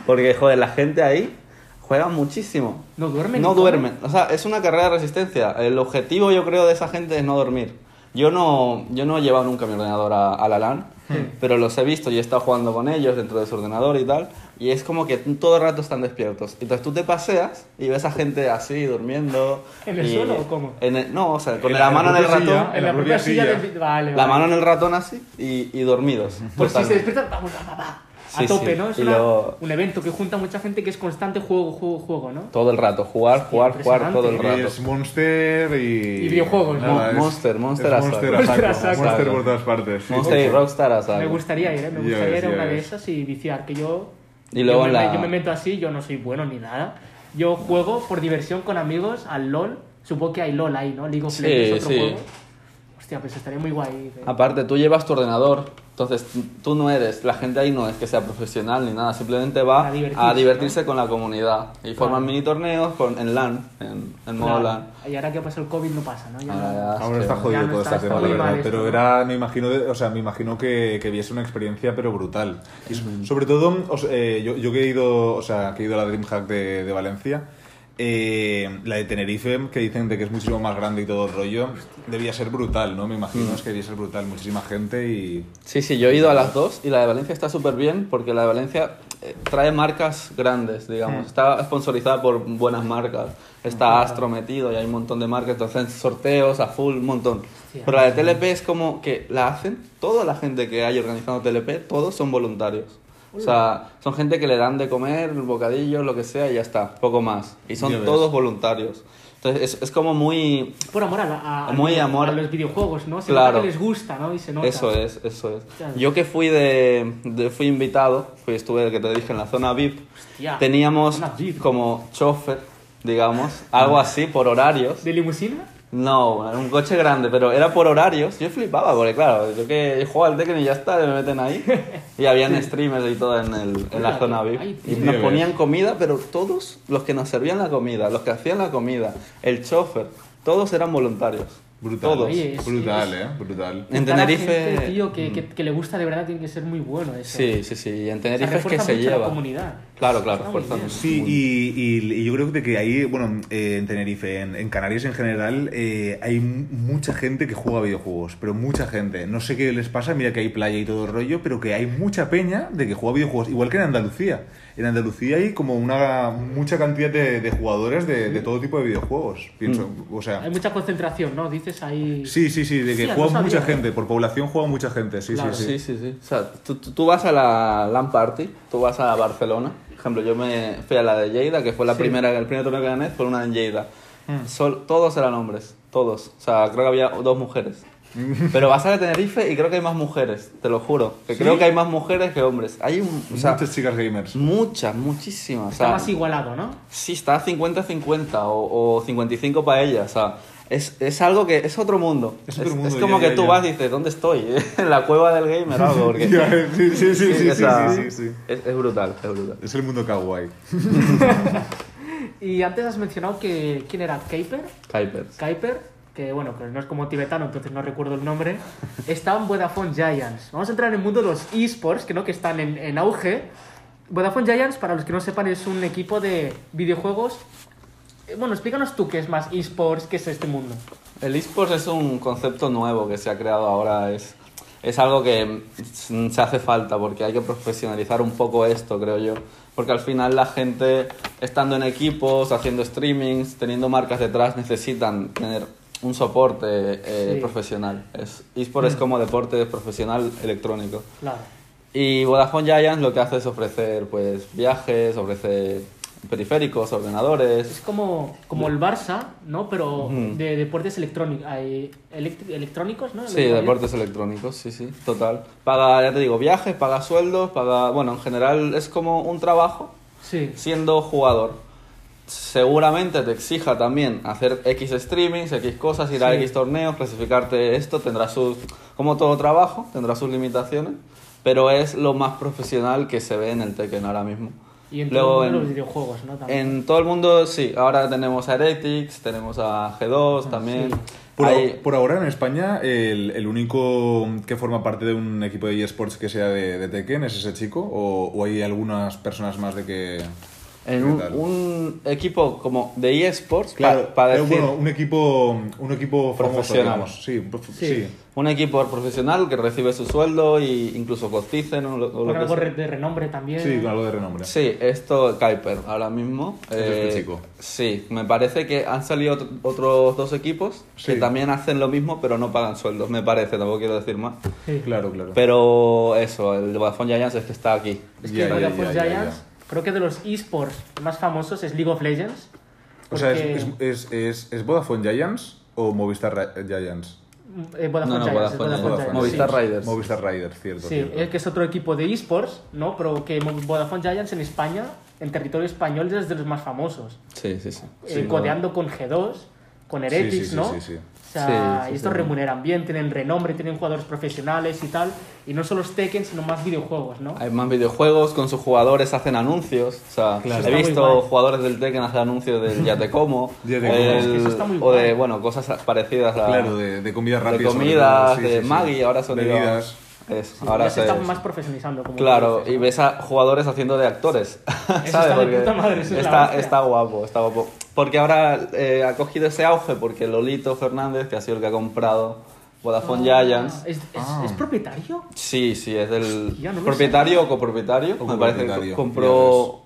Porque, joder, la gente ahí juega muchísimo. ¿No duermen? No duermen. O sea, es una carrera de resistencia. El objetivo, yo creo, de esa gente es no dormir. Yo no, yo no he llevado nunca mi ordenador a, a la LAN, pero los he visto y he estado jugando con ellos dentro de su ordenador y tal. Y es como que todo el rato están despiertos. Entonces tú te paseas y ves a gente así, durmiendo. ¿En el y- suelo o cómo? en el- no, o sea, con En la, la mano en el ratón. silla, En la propia silla silla. del... Vale, La vale. mano en el ratón así y, y dormidos. Por si se despiertan, vamos, va, va, va. A Sí, tope, sí. ¿no? Es Y una- luego- un evento que junta a mucha gente que es constante juego, juego, juego, ¿no? Todo el rato, jugar, jugar, jugar todo el rato. Es Monster y... Y videojuegos, ¿no? Nada, es- Monster, Monster es a Monster saco. a Monster a saco. saco. Monster por todas partes. sí. Monster y Rockstar a saco. Me gustaría ir, ¿eh? Me gustaría ves, ir a ya una de esas y viciar, que yo... Y luego yo, me, la- yo me meto así, yo no soy bueno ni nada. Yo juego por diversión con amigos al LOL. Supongo que hay LOL ahí, ¿no? League of Sí, Legends, otro sí. juego. Hostia, pues estaría muy guay. ¿eh? Aparte, tú llevas tu ordenador, entonces tú no eres, la gente ahí no es que sea profesional ni nada, simplemente va A divertirse, a divertirse con la comunidad. Y forman Claro. mini torneos con, en LAN, en, en modo Claro. LAN. Y ahora que pasa el COVID no pasa, ¿no? Ya Ahora no- Ahora es está que- jodido Ya no todo está, este está tema, la verdad. Pero ¿no? era, me imagino, o sea, me imagino que, que viese una experiencia, pero brutal. Y so- sobre todo, os- eh, yo, yo que he ido, o sea, que he ido a la DreamHack de, de Valencia, eh, la de Tenerife, que dicen de que es muchísimo más grande y todo el rollo, debía ser brutal, ¿no? Me imagino es que debía ser brutal, muchísima gente y... Sí, sí, yo he ido a las dos y la de Valencia está súper bien porque la de Valencia eh, trae marcas grandes, digamos. Está sponsorizada por buenas marcas. Está Astro metido y hay un montón de marcas, entonces sorteos a full, un montón. Sí, Pero la de TLP es como que la hacen, toda la gente que hay organizando TLP, todos son voluntarios. O sea, son gente que le dan de comer, bocadillos, lo que sea y ya está, poco más. Y son ves. todos voluntarios. Entonces es, es como muy... Por amor a, la- a- a- Muy amor. a los videojuegos, ¿no? Se Claro. nota que les gusta, ¿no? Y se nota. Eso es, eso es. Claro. Yo que fui de, de- fui invitado, fui, estuve, que te dije, en la zona VIP, Hostia, teníamos zona VIP. como chofer, digamos, algo así, por horarios. ¿De limusina? No, era un coche grande, pero era por horarios. Yo flipaba, porque claro, yo que juego al Tekken y ya está, me meten ahí. Y habían streamers y todo en, el, en la zona VIP. Y nos ponían comida, pero todos los que nos servían la comida, los que hacían la comida, el chofer, todos eran voluntarios. Brutal. Todos. Oye, es- brutal, es- ¿eh? Brutal. En Tenerife- gente, tío, que, que, que le gusta de verdad tiene que ser muy bueno eso. Sí, sí, sí. Y en O sea, Tenerife es que se mucho la lleva. comunidad. Claro, claro. Sí, y, y- y yo creo de que ahí, bueno, eh, en Tenerife, en, en Canarias en general, eh, hay mucha gente que juega videojuegos, pero mucha gente. No sé qué les pasa, mira que hay playa y todo el rollo, pero que hay mucha peña de que juega videojuegos, igual que en Andalucía. En Andalucía hay como una mucha cantidad de, de jugadores de, de todo tipo de videojuegos, pienso. O sea, Hay mucha concentración, ¿no? Dices ahí... sí, sí, sí, de que juega no mucha gente, por población juega mucha gente, sí, Claro. sí, Sí, sí. sí, sí. O sea, tú, tú- tú vas a la LAN Party, tú vas a Barcelona. Por ejemplo, yo me fui a la de Lleida, que fue la Sí. primera, el primer torneo que gané, fue una en Lleida. Mm. Sol- todos eran hombres, todos. O sea, creo que había dos mujeres. Pero vas a Tenerife y creo que hay más mujeres, te lo juro. Que ¿Sí? creo que hay más mujeres que hombres. Hay un, o sea, Muchas chicas gamers. muchas, muchísimas. O Está sea, más igualado, ¿no? Sí, está 50-50 o, o 55 para ella. O sea, es, es algo que es otro mundo. Es otro mundo, como ya, que ya, tú ya. vas y dices, ¿dónde estoy? en la cueva del gamer o algo. Porque, sí, sí, sí, sí, sí, o sí, sí, sí. Es, es brutal, es brutal. Es el mundo kawaii. Y antes has mencionado que... ¿Quién era? ¿Kuiper? Kuipers. Kuiper, que bueno, que no es como tibetano, entonces no recuerdo el nombre, está en Vodafone Giants. Vamos a entrar en el mundo de los esports, que no que están en, en auge. Vodafone Giants, para los que no sepan, es un equipo de videojuegos. Eh, Bueno, explícanos tú qué es más esports, qué es este mundo. El esports es un concepto nuevo que se ha creado ahora. Es, es algo que se hace falta porque hay que profesionalizar un poco esto, creo yo. Porque al final la gente, estando en equipos, haciendo streamings, teniendo marcas detrás, necesitan tener un soporte eh, Sí. profesional. Es, eSport es como deporte profesional electrónico. Claro. Y Vodafone Giants lo que hace es ofrecer pues viajes, ofrece periféricos, ordenadores. Es como, como el Barça, ¿no? Pero de deportes electrónicos, electrónicos, ¿no? Sí, deportes electrónicos, sí, sí, total. Paga, ya te digo, viajes, paga sueldos, paga... Bueno, en general es como un trabajo Sí. siendo jugador. Seguramente te exija también hacer X streamings, X cosas, ir a Sí. X torneos, clasificarte esto, tendrá sus... Como todo trabajo, tendrá sus limitaciones, pero es lo más profesional que se ve en el Tekken ahora mismo. Y en Luego, todo el en- mundo de los videojuegos, ¿no? También. En todo el mundo, sí. Ahora tenemos a Heretics, tenemos a G2 también. sí. Por, Hay- por ahora en España, el, el único que forma parte de un equipo de eSports que sea de, de Tekken es ese chico, o, o hay algunas personas más de que. En ¿Qué un, un equipo como de eSports, Claro, para eh, decir, bueno, un equipo, un equipo famoso, Profesional. digamos. Sí, prof- Sí. sí. un equipo profesional que recibe su sueldo e incluso coticen o lo, o Con lo que algo sea. de renombre también. Sí, con algo de renombre. Sí, esto Kuiper ahora mismo. Es este eh, chico. Sí, me parece que han salido otro- otros dos equipos que también hacen lo mismo, pero no pagan sueldos, me parece, tampoco quiero decir más. Sí. Claro, claro. Pero eso, el de Vodafone Giants es que está aquí. Es que Ya, ya, Vodafone ya, ya, Giants. Creo que de los esports más famosos es League of Legends. O sea, ¿es, es, es, es, es Vodafone Giants o Movistar Giants? eh, Vodafone No, no, Giants, es Vodafone, Vodafone Vodafone. Giants, Movistar sí. Riders. Movistar Riders, cierto. Sí, cierto. es que es otro equipo de esports, ¿no? Pero que Vodafone Giants en España, en territorio español, es de los más famosos. Sí, sí, sí. Eh, Sí, codeando con G2, con Heretics, Sí, sí, sí, ¿no? sí, sí. O sea, Sí, sí, y estos sí. remuneran bien, tienen renombre, tienen jugadores profesionales y tal. Y no solo los Tekken, sino más videojuegos, ¿no? Hay más videojuegos, con sus jugadores hacen anuncios. O sea, Claro. he visto jugadores del Tekken hacer anuncios del Ya te como. Ya te como. el- Es que eso está muy o de, bueno, cosas parecidas a. Claro, de, de comida de rápida. sobre comidas, de sí, sí. Maggi, ahora son Bebidas. Es, Sí, ahora ya se están más profesionalizando. Como Claro, dices, y ves a jugadores haciendo de actores. ¿sabes? está de puta madre, eso es la está, hostia. está guapo, está guapo. Porque ahora eh, ha cogido ese auge porque Lolito Fernández, que ha sido el que ha comprado Vodafone Ah, Giants. ¿Es, es, Ah. ¿es propietario? Sí, sí, es del Hostia, no lo propietario o copropietario. O me parece que compró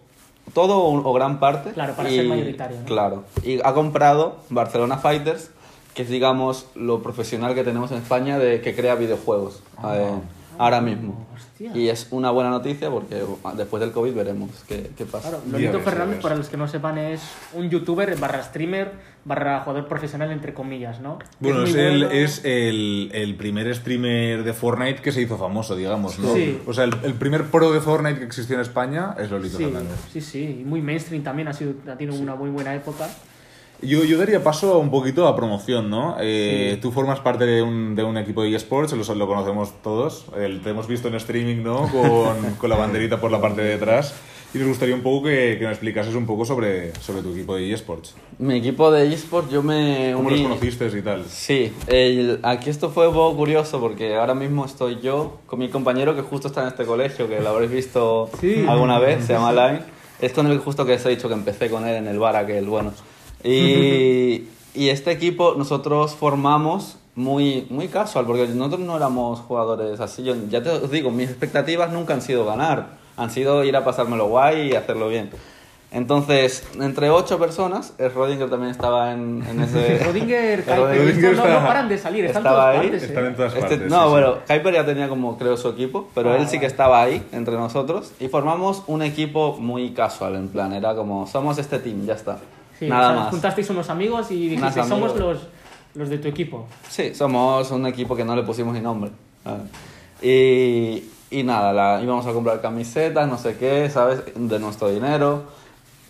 todo o- o gran parte. Claro, para ser mayoritario, ¿no? Claro. Y ha comprado Barcelona Fighters, que es, digamos, lo profesional que tenemos en España de que crea videojuegos Ah. eh, ahora mismo. Hostia. Y es una buena noticia porque después del COVID veremos qué, qué pasa. Claro, Lolito Fernández, para los que no sepan, es un youtuber barra streamer barra jugador profesional, entre comillas, ¿no? Bueno, muy es, el, bueno. es el, el primer streamer de Fortnite que se hizo famoso, digamos, ¿no? Sí. O sea, el, el primer pro de Fortnite que existió en España es Lolito Sí, Fernández. sí, sí, y muy mainstream también, ha, sido, ha tenido una muy buena época. Yo, yo daría paso un poquito a promoción, ¿no? Eh, Tú formas parte de un, de un equipo de eSports, lo, lo conocemos todos, el- te hemos visto en streaming, ¿no? Con, con la banderita por la parte de atrás. Y nos gustaría un poco que, que nos explicases un poco sobre, sobre tu equipo de eSports. Mi equipo de eSports yo me ¿Cómo los conociste y tal? Sí, el- aquí esto fue un poco curioso porque ahora mismo estoy yo con mi compañero que justo está en este colegio, que lo habréis visto Sí. alguna vez, se llama Line. Es con el justo que os he dicho que empecé con él en el bar aquel, bueno. Y, y este equipo nosotros formamos muy, muy casual, porque nosotros no éramos jugadores así. Yo, ya te os digo, mis expectativas nunca han sido ganar, han sido ir a pasármelo guay y hacerlo bien. Entonces, entre ocho personas, el Rodinger también estaba en, en ese... Rodinger, Kuiper, Rodinger no, no paran de salir, están estaba todas ahí, partes. ¿eh? Están en todas Este- partes. no, sí, bueno, sí. Hyper ya tenía como creo su equipo, pero Ah, él sí que estaba ahí entre nosotros y formamos un equipo muy casual, en plan, era como, somos este team, ya está. Sí, Nada o sea, más. Juntasteis unos amigos y Unos dijisteis, somos amigos. los, los de tu equipo. Sí, somos un equipo que no le pusimos ni nombre. Y, y nada, la- íbamos a comprar camisetas, no sé qué, ¿sabes? De nuestro dinero.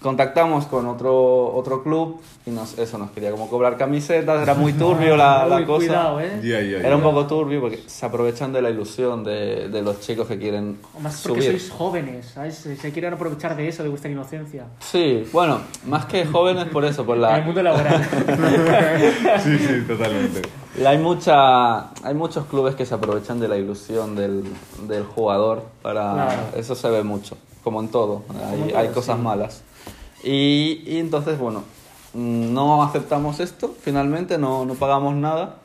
Contactamos con otro, otro club y nos, eso nos quería como cobrar camisetas, era muy turbio la, la Uy, cosa. Cuidado, ¿eh? Ya, ya. Era un poco turbio porque se aprovechan de la ilusión de, de los chicos que quieren Más porque subir. sois jóvenes, ¿sabes? Se quieren aprovechar de eso, de vuestra inocencia. Sí, bueno, más que jóvenes por eso, por En el la... mundo laboral. Sí, sí, totalmente. y hay, mucha, hay muchos clubes que se aprovechan de la ilusión del, del jugador para... Claro. Eso se ve mucho, como en todo, hay, hay cosas sí. malas. Y, y entonces, bueno, no aceptamos esto, finalmente no, no pagamos nada,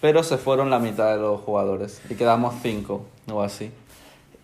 pero se fueron la mitad de los jugadores y quedamos cinco o así.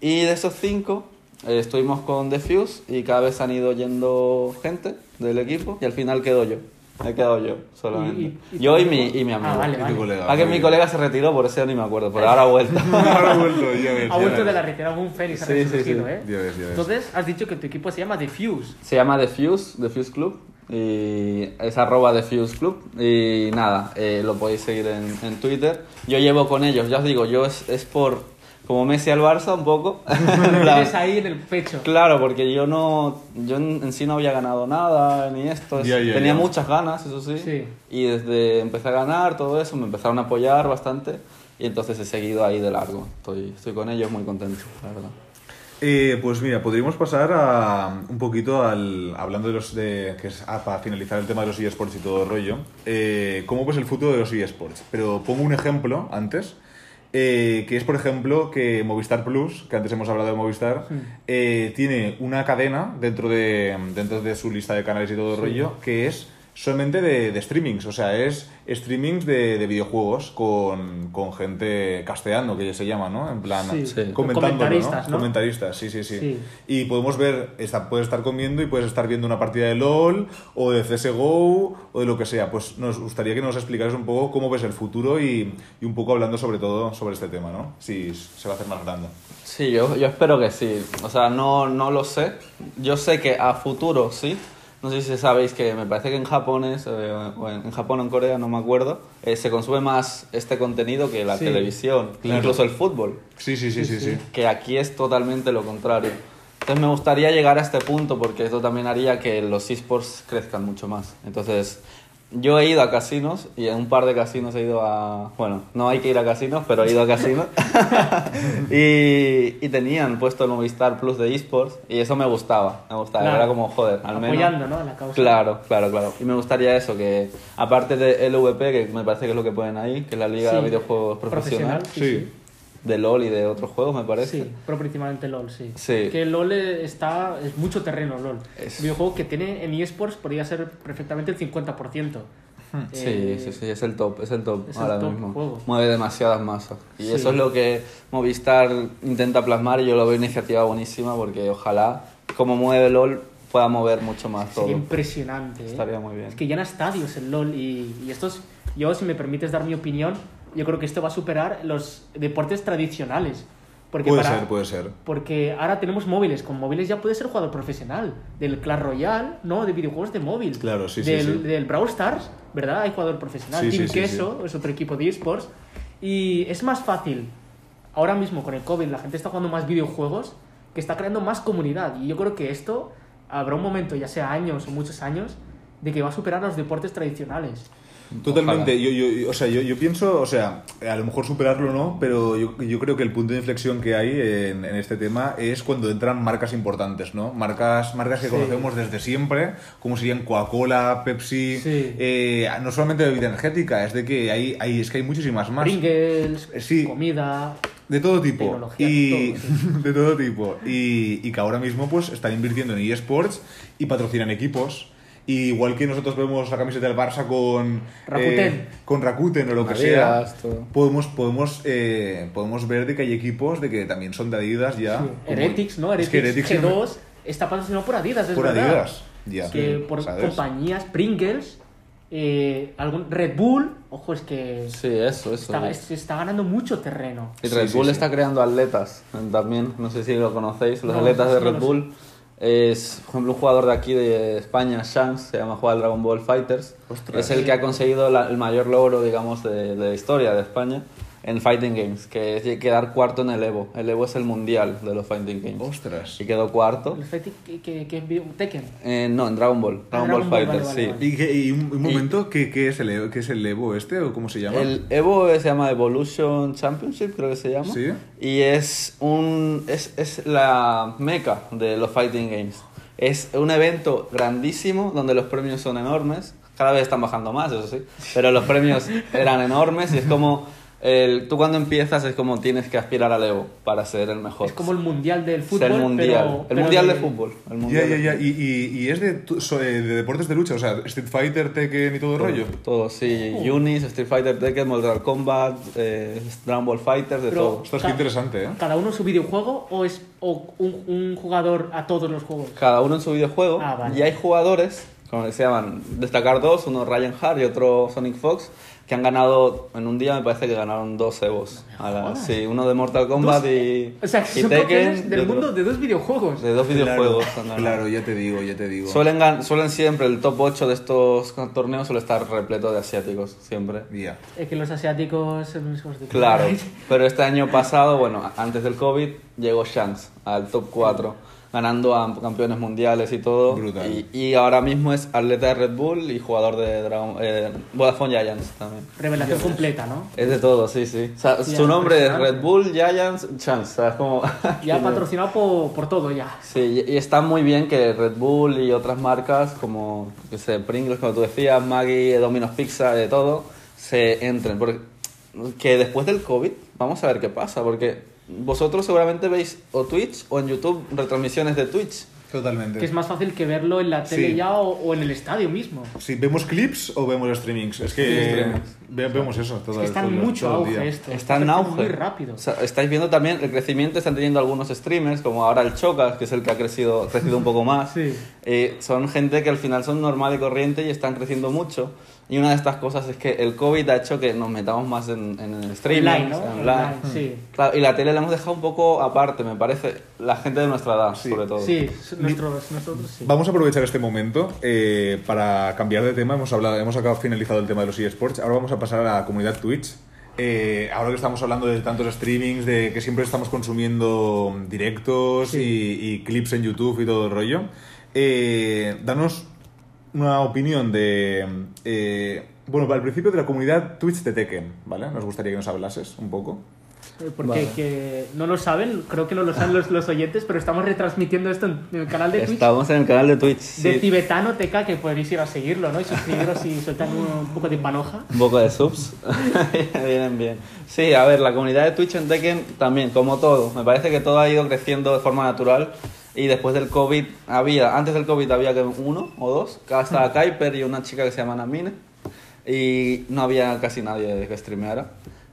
Y de esos cinco eh, estuvimos con Defuse y cada vez han ido yendo gente del equipo y al final quedo yo. He quedado yo solamente. Y- y- y yo y mi, amigo. y mi Ah, amigo. vale, Y tu vale. colega. Ah, que mi colega se retiró, por eso ni me acuerdo, pero ahora ha vuelto. Ahora ha vuelto, ya ves. ha ya vuelto ves. de la retirada un fénix, ha Sí, sí, resurgido, sí. ¿eh? Ya ves, ya ves. Entonces, has dicho que tu equipo se llama The Fuse. Se llama Defuse, Defuse Club. Y es arroba Defuse Club. Y nada, eh, lo podéis seguir en, en Twitter. Yo llevo con ellos, ya os digo, yo es, es por como Messi al Barça un poco. Tienes ahí en el pecho. Claro, porque yo no, yo en, sí no había ganado nada ni esto. es- Ya, ya, tenía ya. muchas ganas, eso sí. Sí. Y desde empecé a ganar todo eso, me empezaron a apoyar bastante y entonces he seguido ahí de largo. Estoy, estoy con ellos muy contento, la verdad. Eh, pues mira, podríamos pasar a un poquito al. Hablando de los. De, que es ah, para finalizar el tema de los eSports y todo el rollo. Eh, ¿Cómo ves el futuro de los eSports? Pero pongo un ejemplo antes. Eh, que es, por ejemplo, que Movistar Plus, que antes hemos hablado de Movistar, eh, tiene una cadena dentro de, dentro de su lista de canales y todo el rollo que es solamente de, de streamings. O sea, es streamings de, de videojuegos con, con gente casteando, que ya se llama, ¿no? En plan, Sí. Sí. Comentaristas, ¿no? ¿no? Comentaristas, sí, sí, sí, Sí. Y podemos ver, está, puedes estar comiendo y puedes estar viendo una partida de LOL o de CSGO o de lo que sea. Pues nos gustaría que nos explicaras un poco cómo ves el futuro y, y un poco hablando sobre todo sobre este tema, ¿no? Si se va a hacer más grande. Sí, yo, yo espero que sí. O sea, no, no lo sé. Yo sé que a futuro sí. No sé si sabéis que me parece que en Japón es, eh, o en, en Japón o en Corea, no me acuerdo, eh, se consume más este contenido que la Sí. televisión, Claro. incluso el fútbol. Sí, sí, sí, sí, sí. que aquí es totalmente lo contrario. Entonces me gustaría llegar a este punto porque esto también haría que los esports crezcan mucho más. Entonces yo he ido a casinos y en un par de casinos he ido a... Bueno, no hay que ir a casinos, pero he ido a casinos. y, y tenían puesto el Movistar Plus de esports y eso me gustaba. Me gustaba. Claro. Era como, joder, al menos... Apoyando, ¿no? La causa. Claro, claro, claro. Y me gustaría eso, que aparte de LVP, que me parece que es lo que ponen ahí, que es la Liga de. Videojuegos Profesional, sí. De LOL y de otros juegos, me parece. Sí, pero principalmente LOL, sí. Sí. Que LOL está. Es mucho terreno, LOL. Es- Un videojuego que tiene en eSports podría ser perfectamente el 50%. Sí, Eh, sí, sí, es el top, es el top es el ahora top mismo. juego. Mueve demasiadas masas. Y Sí. eso es lo que Movistar intenta plasmar y yo lo veo iniciativa buenísima porque ojalá, como mueve LOL, pueda mover mucho más todo. Sería impresionante. ¿eh? Estaría muy bien. Es que llena estadios el LOL y, y estos, yo si me permites dar mi opinión, yo creo que esto va a superar los deportes tradicionales. Porque Puede para- ser, puede ser. Porque ahora tenemos móviles, con móviles ya puedes ser jugador profesional. Del Clash Royale, no, de videojuegos de móvil. Claro, sí, sí, del, sí. Del Brawl Stars, ¿verdad? Hay jugador profesional. Sí, Team sí, sí, Queso es otro equipo de esports. Y es más fácil. Ahora mismo con el COVID la gente está jugando más videojuegos que está creando más comunidad. Y yo creo que esto habrá un momento, ya sea años o muchos años, de que va a superar los deportes tradicionales. Totalmente, yo, yo, yo- o sea, yo, yo pienso, o sea, a lo mejor superarlo no, pero yo, yo creo que el punto de inflexión que hay en, en este tema es cuando entran marcas importantes, ¿no? Marcas, marcas que Sí. conocemos desde siempre, como serían Coca-Cola, Pepsi, Sí. eh, no solamente bebida energética, es de que hay, hay, es que hay muchísimas más. Pringles, Sí. comida. De todo tipo. Tecnología, y, todo, de todo tipo. Y, y que ahora mismo pues están invirtiendo en eSports y patrocinan equipos. Y igual que nosotros vemos la camiseta del Barça con Rakuten. eh, con Rakuten o lo que Adidas, sea, todo. podemos, podemos, eh, podemos ver de que hay equipos de que también son de Adidas ya. Sí. Heretics, ¿no? Es Heretics, que Heretics G2 está patrocinado por Adidas, es por verdad. Adidas. Ya, Que por ¿sabes? compañías, Pringles, eh, algún Red Bull, ojo, es que Sí, eso, eso. está, es- está ganando mucho terreno. Y Red sí, Bull sí. está creando atletas también, no sé si lo conocéis, los No, atletas de no Red sé. Es, por ejemplo, un jugador de aquí de España, Shanks, se llama juega Dragon Ball Fighters. Ostras. Es el que ha conseguido la- el mayor logro, digamos, de, de la historia de España en Fighting Games, que es quedar cuarto en el Evo. El Evo es el mundial de los Fighting Games. Ostras. Y quedó cuarto. El Feti que, que, que Tekken. Eh, no, en Dragon Ball. Ah, Dragon, Dragon Ball Ball, Fighters, vale, vale, sí. vale. Y, que- y un, un momento, ¿qué, qué es el, Evo- qué es el Evo este o cómo se llama? El Evo se llama Evolution Championship, creo que se llama. Sí. Y es un es, es la meca de los fighting games. Es un evento grandísimo donde los premios son enormes. Cada vez están bajando más, eso sí. Pero los premios eran enormes y es como el, tú cuando empiezas es como tienes que aspirar al Evo para ser el mejor. Es como el mundial del Es fútbol. el mundial, pero- el pero mundial de, fútbol. El Ya, mundial ya, de ya. fútbol. Y, y, y es de, eh, de deportes de lucha, o sea, Street Fighter, Tekken y todo el Todo, rollo. todo, sí. Uh. Unis, Street Fighter, Tekken, Mortal Kombat, eh, Dragon Ball Fighters, de Pero- todo. Ostras, Ca- qué interesante, ¿eh? ¿Cada uno su videojuego o es o un, un jugador a todos los juegos? cada uno en su videojuego Ah, vale. y hay jugadores como que se llaman destacar dos uno Ryan Hart y otro Sonic Fox que han ganado en un día me parece que ganaron dos Evos A la- sí uno de Mortal Kombat Dos- y, O sea, y y del otro- mundo de dos videojuegos. de dos videojuegos Claro, claro, ya te digo, ya te digo. suelen suelen siempre el top 8 de estos torneos suele estar repleto de asiáticos siempre Ya. Es que los asiáticos son hijos de. Claro, pero este año pasado, bueno, antes del COVID, llegó Shanks al top 4, ganando a campeones mundiales y todo. Brutal. Y, y ahora mismo es atleta de Red Bull y jugador de Dragon, eh, Vodafone Giants también. Revelación completa, ¿no? Es de todo, sí, sí. O sea, Sí, su nombre es. Red Bull Giants Chance, ¿sabes? Como... Ya patrocinado por, por todo, ya. Sí, y y está muy bien que Red Bull y otras marcas como, que sé, Pringles, como tú decías, Maggie, Domino's Pizza, de todo, se entren. Porque que después del COVID, vamos a ver qué pasa, porque vosotros seguramente veis o Twitch o en YouTube retransmisiones de Twitch. Totalmente. Que es más fácil que verlo en la tele Sí. ya o, o en el estadio mismo. Si vemos clips o vemos streamings. Es que Sí, ve- vemos eso todo, Es que está en mucho todo auge esto. Está en auge. Muy rápido. O sea, estáis viendo también el crecimiento están teniendo algunos streamers, como ahora el Chocas, que es el que ha crecido, crecido un poco más. Sí. Eh, son gente que al final son normal y corriente y están creciendo mucho. Y una de estas cosas es que el COVID ha hecho que nos metamos más en, en el streaming, Online, ¿no? online. Online, sí. Claro, y la tele la hemos dejado un poco aparte, me parece. La gente de nuestra edad, Sí. sobre todo. Sí, nuestros, nosotros sí. Vamos a aprovechar este momento eh, para cambiar de tema. Hemos hablado, hemos acabado finalizado el tema de los eSports. Ahora vamos a pasar a la comunidad Twitch. Eh, ahora que estamos hablando de tantos streamings, de que siempre estamos consumiendo directos Sí. y, y clips en YouTube y todo el rollo, eh, danos una opinión de. eh, bueno, al principio de la comunidad Twitch de Tekken, ¿vale? Nos gustaría que nos hablases un poco. Eh, Porque Vale. que no lo saben, creo que no lo saben los, los oyentes, pero estamos retransmitiendo esto en el canal de Twitch Estamos en el canal de Twitch. de sí. Tibetano TK, que podéis ir a seguirlo, ¿no? Y suscribiros y soltar un, un poco de panoja. Un poco de subs. Vienen bien. Sí, a ver, la comunidad de Twitch en Tekken también, como todo. Me parece que todo ha ido creciendo de forma natural. Y después del COVID había, antes del COVID había uno o dos. Estaba Kuiper y una chica que se llama Namine. Y no había casi nadie que streameara.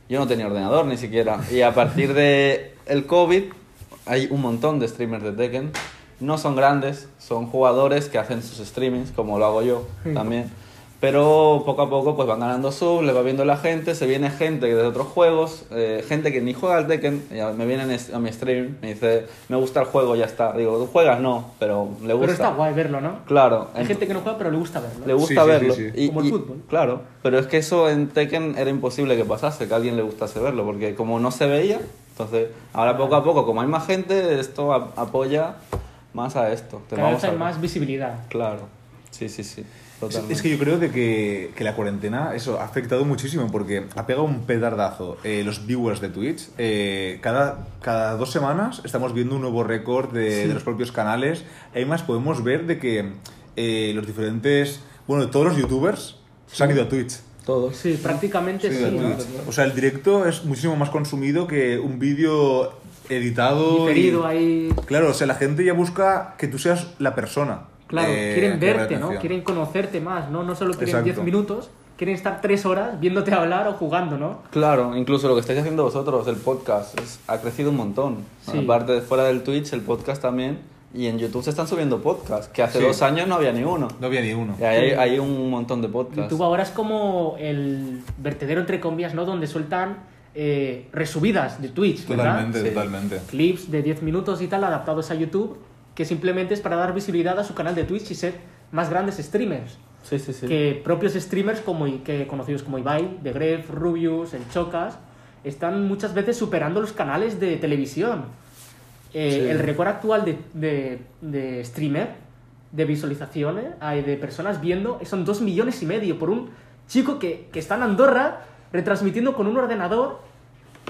Yo no tenía ordenador ni siquiera. Y a partir de el COVID hay un montón de streamers de Tekken. No son grandes, son jugadores que hacen sus streamings, como lo hago yo también. Pero poco a poco pues van ganando subs, le va viendo la gente, se viene gente de otros juegos, eh, gente que ni juega al Tekken, ya me vienen a mi stream, me dice, me gusta el juego, ya está. Digo, ¿tú juegas? No, pero le gusta. Pero está guay verlo, ¿no? Claro. Hay ent- gente que no juega, pero le gusta verlo. le gusta Sí, sí, sí, verlo. sí. Y- Como el y- fútbol. Claro, pero es que eso en Tekken era imposible que pasase, que a alguien le gustase verlo, porque como no se veía, entonces ahora poco a poco, como hay más gente, esto a- apoya más a esto. Te Cada vamos vez hay a- más visibilidad. Claro, sí, sí, sí. Totalmente. Es que yo creo de que, que la cuarentena eso ha afectado muchísimo porque ha pegado un pedardazo eh, los viewers de Twitch. Eh, cada, cada dos semanas estamos viendo un nuevo récord de, de los propios canales. Además podemos ver de que eh, los diferentes, bueno, todos los youtubers se han ido a Twitch. Todos. Sí, prácticamente sí. O sea, el directo es muchísimo más consumido que un vídeo editado. y- Diferido ahí. Claro, o sea, la gente ya busca que tú seas la persona. Claro, eh, quieren verte, ¿no? Quieren conocerte más, ¿no? No solo quieren Exacto. 10 minutos, quieren estar 3 horas viéndote hablar o jugando, ¿no? Claro, incluso lo que estáis haciendo vosotros, el podcast, es- ha crecido un montón. Sí. Aparte de fuera del Twitch, el podcast también. Y en YouTube se están subiendo podcasts, que hace Sí. dos años no había ni uno. No había ni uno. Y hay, hay un montón de podcasts. YouTube ahora es como el vertedero, entre comillas, ¿no? Donde sueltan eh, resubidas de Twitch, ¿verdad? Totalmente, Sí. totalmente. Clips de 10 minutos y tal adaptados a YouTube, que simplemente es para dar visibilidad a su canal de Twitch y ser más grandes streamers. Sí, sí, sí. que propios streamers como que conocidos como Ibai, The Gref, Rubius, el Chocas, están muchas veces superando los canales de televisión. Eh. El récord actual de, de, de streamer, de visualizaciones, de personas viendo, son dos millones y medio por un chico que, que está en Andorra retransmitiendo con un ordenador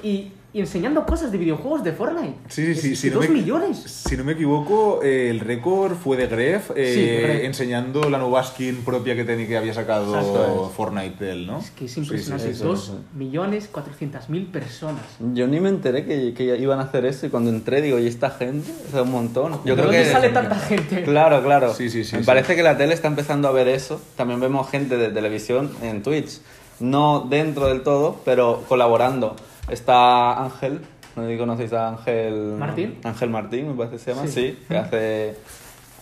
y, y enseñando cosas de videojuegos de Fortnite. Sí, sí, sí. Es- si no dos me- millones. Si no me equivoco, eh, el récord fue de Gref, eh, Sí, Gref. enseñando la nueva skin propia que, tenía, que había sacado Exacto. Fortnite él, ¿no? Es que es impresionante. sí, sí. Dos sí. millones cuatrocientas mil personas. Yo ni me enteré que, que iban a hacer eso y cuando entré digo, ¿y esta gente? O sea, un montón. Yo ¿De creo dónde que... sale tanta gente? Claro, claro. Sí, sí, sí, Me sí. parece que la tele está empezando a ver eso. También vemos gente de televisión en Twitch. No dentro del todo, pero colaborando. Está Ángel, no sé si conocéis a Ángel... ¿Martín? Ángel Martín, me parece que se llama, Sí. sí. que hace,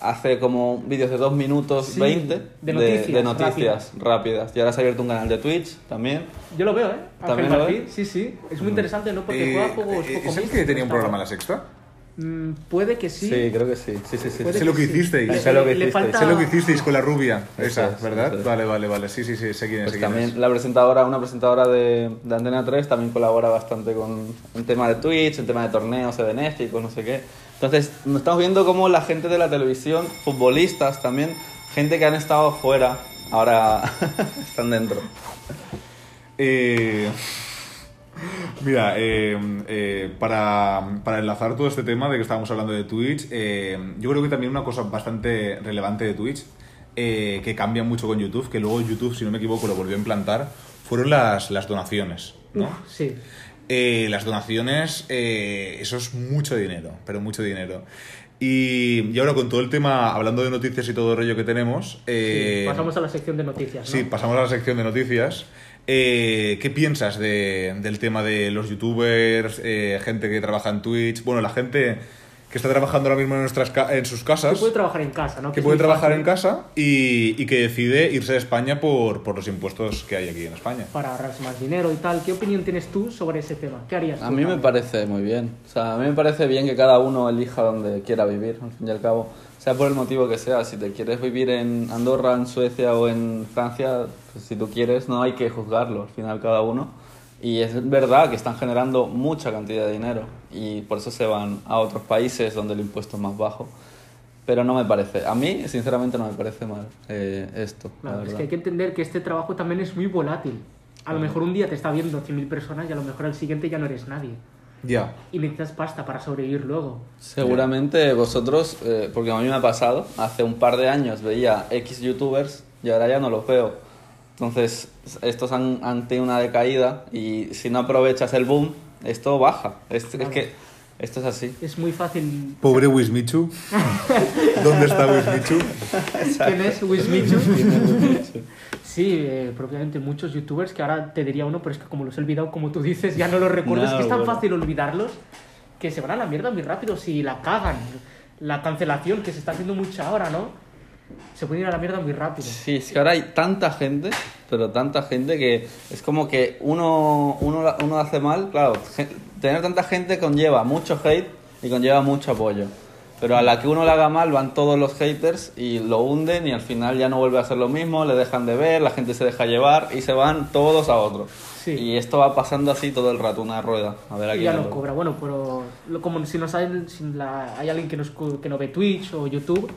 hace como vídeos de 2 minutos Sí, 20 de noticias de noticias rápidas. Y ahora se ha abierto un canal de Twitch también. Yo lo veo, ¿eh? Ángel ¿También lo Martín, sí, sí. Es muy interesante, ¿no? Porque Eh, juega juegos eh, poco ¿Es el que tenía un programa en la sexta? Mm, puede que sí. creo que sí. Sí, sí, sí. Sé lo que sí. hicisteis. Sé lo que hicisteis. Sé lo que hicisteis con la rubia, esa, es, ¿verdad? es. Vale, vale, vale. Sí, sí, sí, sé quién es. Pues sé quién también es. la presentadora, una presentadora de, de Antena 3 también colabora bastante con el tema de Twitch, el tema de torneos benéficos, no sé qué. Entonces, nos estamos viendo cómo la gente de la televisión, futbolistas también, gente que han estado fuera, ahora están dentro. Eh, mira, eh, eh, para, para enlazar todo este tema de que estábamos hablando de Twitch, eh, yo creo que también una cosa bastante relevante de Twitch, eh, que cambia mucho con YouTube, que luego YouTube, si no me equivoco, lo volvió a implantar, fueron las, las donaciones, ¿no? Sí. Eh, las donaciones, eso es mucho dinero, pero mucho dinero. Y, y ahora con todo el tema, hablando de noticias y todo el rollo que tenemos... Sí, Pasamos a la sección de noticias, ¿no? Sí, pasamos a la sección de noticias. Eh, ¿Qué piensas de- del tema de los youtubers, eh, gente que trabaja en Twitch? Bueno, la gente que está trabajando ahora mismo en, nuestras ca- en sus casas, Que puede trabajar en casa, ¿no? que es puede trabajar fácil en casa y, y que decide irse a España por, por los impuestos que hay aquí en España. Para ahorrarse más dinero y tal. ¿Qué opinión tienes tú sobre ese tema? ¿Qué harías tú? A mí me parece muy bien. O sea, a mí me parece bien que cada uno elija donde quiera vivir, al fin y al cabo. Sea por el motivo que sea. Si te quieres vivir en Andorra, en Suecia o en Francia, pues si tú quieres, no hay que juzgarlo, al final cada uno. Y es verdad que están generando mucha cantidad de dinero y por eso se van a otros países donde el impuesto es más bajo. Pero no me parece, a mí sinceramente no me parece mal eh, esto. la Claro, es que hay que entender que este trabajo también es muy volátil. A lo mejor un día te está viendo 100.000 personas y a lo mejor al siguiente ya no eres nadie. Ya. Y necesitas pasta para sobrevivir luego. Seguramente vosotros, eh, porque a mí me ha pasado, hace un par de años veía X youtubers y ahora ya no los veo. Entonces, estos han, han tenido una decaída y si no aprovechas el boom, esto baja. Es, es Claro. que esto es así. Es muy fácil. Pobre Wismichu. ¿Dónde está Wismichu? ¿Quién es Wismichu? Sí, eh, propiamente muchos youtubers que ahora te diría uno, pero es que como los he olvidado, como tú dices, ya no los recuerdo. es que es tan bueno. fácil olvidarlos que se van a la mierda muy rápido si la cagan. La cancelación que se está haciendo mucha ahora, ¿no? Se puede ir a la mierda muy rápido. Sí, es que ahora hay tanta gente, pero tanta gente que es como que uno, uno, uno hace mal. Claro, tener tanta gente conlleva mucho hate y conlleva mucho apoyo. Pero a la que uno le haga mal van todos los haters y lo hunden y al final ya no vuelve a hacer lo mismo, le dejan de ver, la gente se deja llevar y se van todos a otro. Sí. Y esto va pasando así todo el rato, una rueda. A ver Y aquí. ya no cobra. Bueno, pero como si nos hay, si la- hay alguien que, nos, que no ve Twitch o YouTube,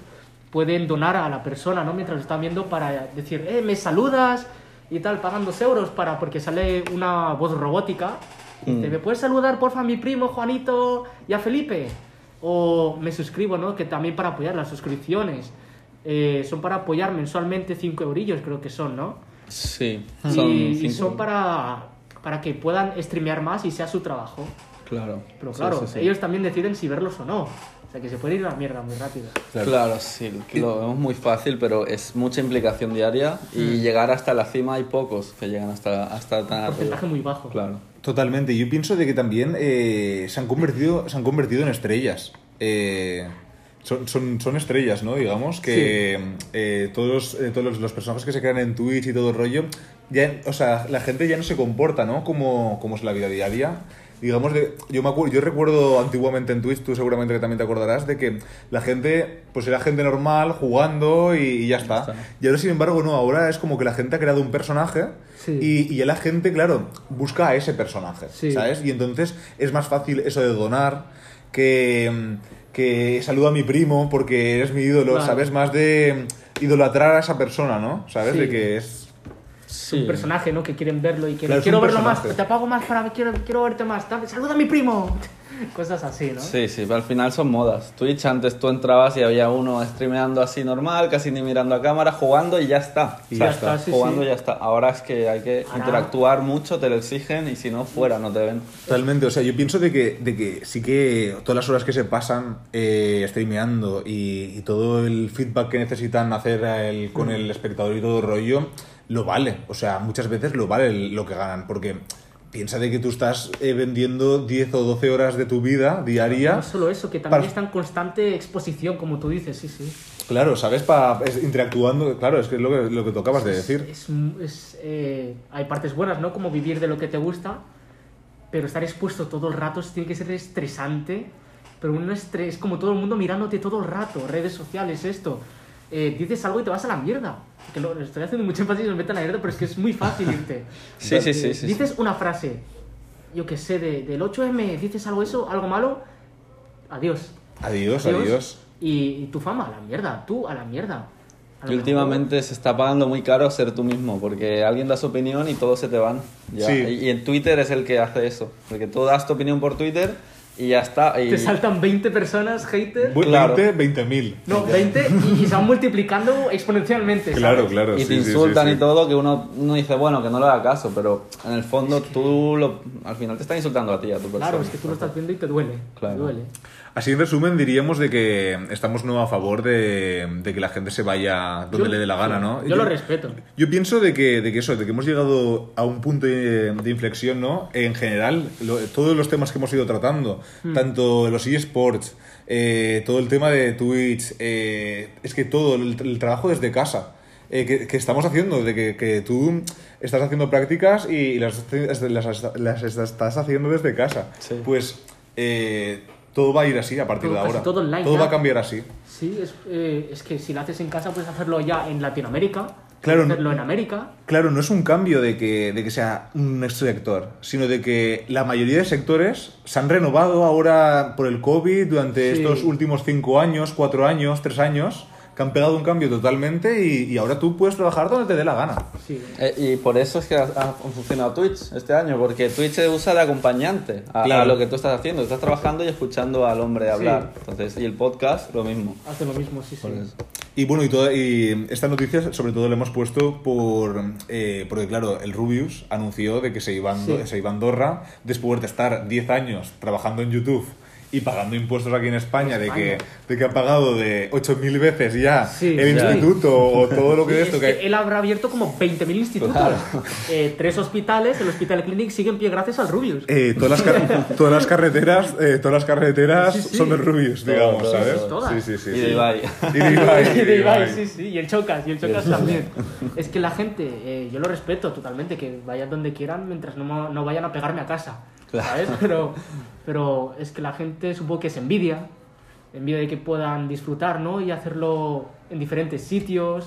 pueden donar a la persona, ¿no? Mientras lo están viendo para decir, eh, me saludas y tal, pagan dos euros para, porque sale una voz robótica. Y Mm. ¿me puedes saludar, porfa, a mi primo Juanito y a Felipe? O me suscribo, ¿no? Que también para apoyar las suscripciones. eh, son para apoyar mensualmente 5 eurillos, creo que son, ¿no? Sí, Y- son y, cinco. son para, para que puedan streamear más y sea su trabajo. Claro. Pero Sí, claro, sí, sí. ellos también deciden si verlos o no. O sea, que se puede ir a la mierda muy rápido. Claro, sí, lo vemos muy fácil, pero es mucha implicación diaria y Mm. llegar hasta la cima hay pocos que llegan hasta, hasta tan arriba. Porcentaje muy bajo. Claro. Totalmente. Yo pienso de que también eh, se, han convertido, se han convertido en estrellas. Eh, son, son, son estrellas, ¿no? Digamos que eh, todos, eh, todos los, los personajes que se crean en Twitch y todo el rollo, ya, o sea, la gente ya no se comporta, ¿no? Como, como es la vida diaria. Digamos, de, yo, me acuerdo, yo recuerdo antiguamente en Twitch, tú seguramente que también te acordarás, de que la gente, pues era gente normal, jugando y, y ya está. está. Y ahora, sin embargo, no, ahora es como que la gente ha creado un personaje Sí. y, y la gente, claro, busca a ese personaje, Sí. ¿sabes? Y entonces es más fácil eso de donar que, que saludo a mi primo porque eres mi ídolo, Claro. ¿sabes? Más de idolatrar a esa persona, ¿no? ¿Sabes? Sí. De que es... Es un personaje, ¿no? Que quieren verlo y quieren, Claro, quiero verlo más, personaje. te apago más para quiero, quiero verte más. Saluda a mi primo. Cosas así, ¿no? Sí, sí, pero al final son modas. Twitch antes tú entrabas y había uno streameando así normal, casi ni mirando a cámara, jugando y ya está. Y O sea, ya está, sí, jugando sí. y ya está. Ahora es que hay que Ahora- interactuar mucho, te lo exigen y si no, fuera, no te ven. Totalmente, o sea, yo pienso de que, de que sí que todas las horas que se pasan eh, streameando y, y todo el feedback que necesitan hacer a el- con el espectador y todo el rollo, lo vale. O sea, muchas veces lo vale lo que ganan, porque piensa de que tú estás eh, vendiendo 10 o 12 horas de tu vida diaria. No solo eso, que también Para- está en constante exposición, como tú dices, sí, sí. Claro, ¿sabes? Pa, es interactuando, claro, es que es lo que, lo que tú acabas de decir. Es, es, eh, hay partes buenas, ¿no? Como vivir de lo que te gusta, pero estar expuesto todo el rato tiene que ser estresante. Pero un estrés, como todo el mundo mirándote todo el rato, redes sociales, esto. Eh, dices algo y te vas a la mierda. Que lo, estoy haciendo mucho énfasis en meter a la mierda, pero es que es muy fácil irte. Sí, sí, sí, sí, dices una frase, yo que sé, de, del 8M, dices algo eso, algo malo, adiós. Adiós, adiós. Y, y tu fama, a la mierda, tú a la mierda. A Y mejor- últimamente se está pagando muy caro ser tú mismo, porque alguien da su opinión y todos se te van. Ya. Sí. Y, y en Twitter es el que hace eso, porque tú das tu opinión por Twitter y ya está. Y... Te saltan 20 personas, haters. Bu- Claro. 20, 20.000. No, 20 y, y se van multiplicando exponencialmente. Claro, ¿sabes? claro. y sí, te sí, sí, insultan sí. y todo, que uno, uno dice, bueno, que no le haga caso, pero en el fondo tú lo, al final te están insultando a ti, a tu persona. Claro, es que tú lo estás viendo y te duele. Claro. Te duele. Así en resumen diríamos de que estamos no a favor de, de que la gente se vaya donde Yo- le dé la gana, sí, ¿no? Yo, lo respeto. Yo pienso de que, de que eso, de que hemos llegado a un punto de, de inflexión, ¿no? En general, lo- todos los temas que hemos ido tratando, Hmm. tanto los eSports, eh, todo el tema de Twitch, eh, es que todo, el, el trabajo desde casa. eh, que, que estamos haciendo, de que, que tú estás haciendo prácticas y, y las, las- las estás haciendo desde casa. Sí. Pues eh, todo va a ir así a partir Todo, de ahora. todo online todo ya. va a cambiar así. Sí, es, eh, es que si lo haces en casa puedes hacerlo ya en Latinoamérica. Claro, puedes hacerlo en América. Claro, no es un cambio de que, de que sea un sector, sino de que la mayoría de sectores se han renovado ahora por el COVID durante Sí. estos últimos cinco años, cuatro años, tres años, que han pegado un cambio totalmente y, y ahora tú puedes trabajar donde te dé la gana. Sí. Eh, y por eso es que ha, ha funcionado Twitch este año, porque Twitch se usa de acompañante a, Claro. a lo que tú estás haciendo. Estás trabajando y escuchando al hombre hablar. Sí. Entonces, y el podcast, lo mismo. Hace lo mismo, sí, sí. Por eso. Y bueno, y, toda, y esta noticia sobre todo la hemos puesto por... eh, porque claro, el Rubius anunció de que se iba, Sí. se iba a Andorra después de estar 10 años trabajando en YouTube y pagando impuestos aquí en España, De, que, España. de que ha pagado de 8.000 veces ya Sí, el ya. instituto o todo lo que Sí, es esto. es que- que él habrá abierto como 20.000 institutos. Claro. Eh, tres hospitales, el Hospital Clinic sigue en pie gracias al Rubius. Eh, todas, las todas las carreteras, eh, todas las carreteras Sí, sí. son de Rubius, Todo, digamos, todo, ¿sabes? todas. Sí, sí, sí. y de. Ibai. Y de Ibai, Y de Ibai, sí, sí, y el Chocas, y el Chocas también. Es que la gente, eh, yo lo respeto totalmente, que vayan donde quieran mientras no, no vayan a pegarme a casa, ¿sabes? Pero, pero es que la gente supongo que es envidia, envidia de que puedan disfrutar, ¿no? Y hacerlo en diferentes sitios.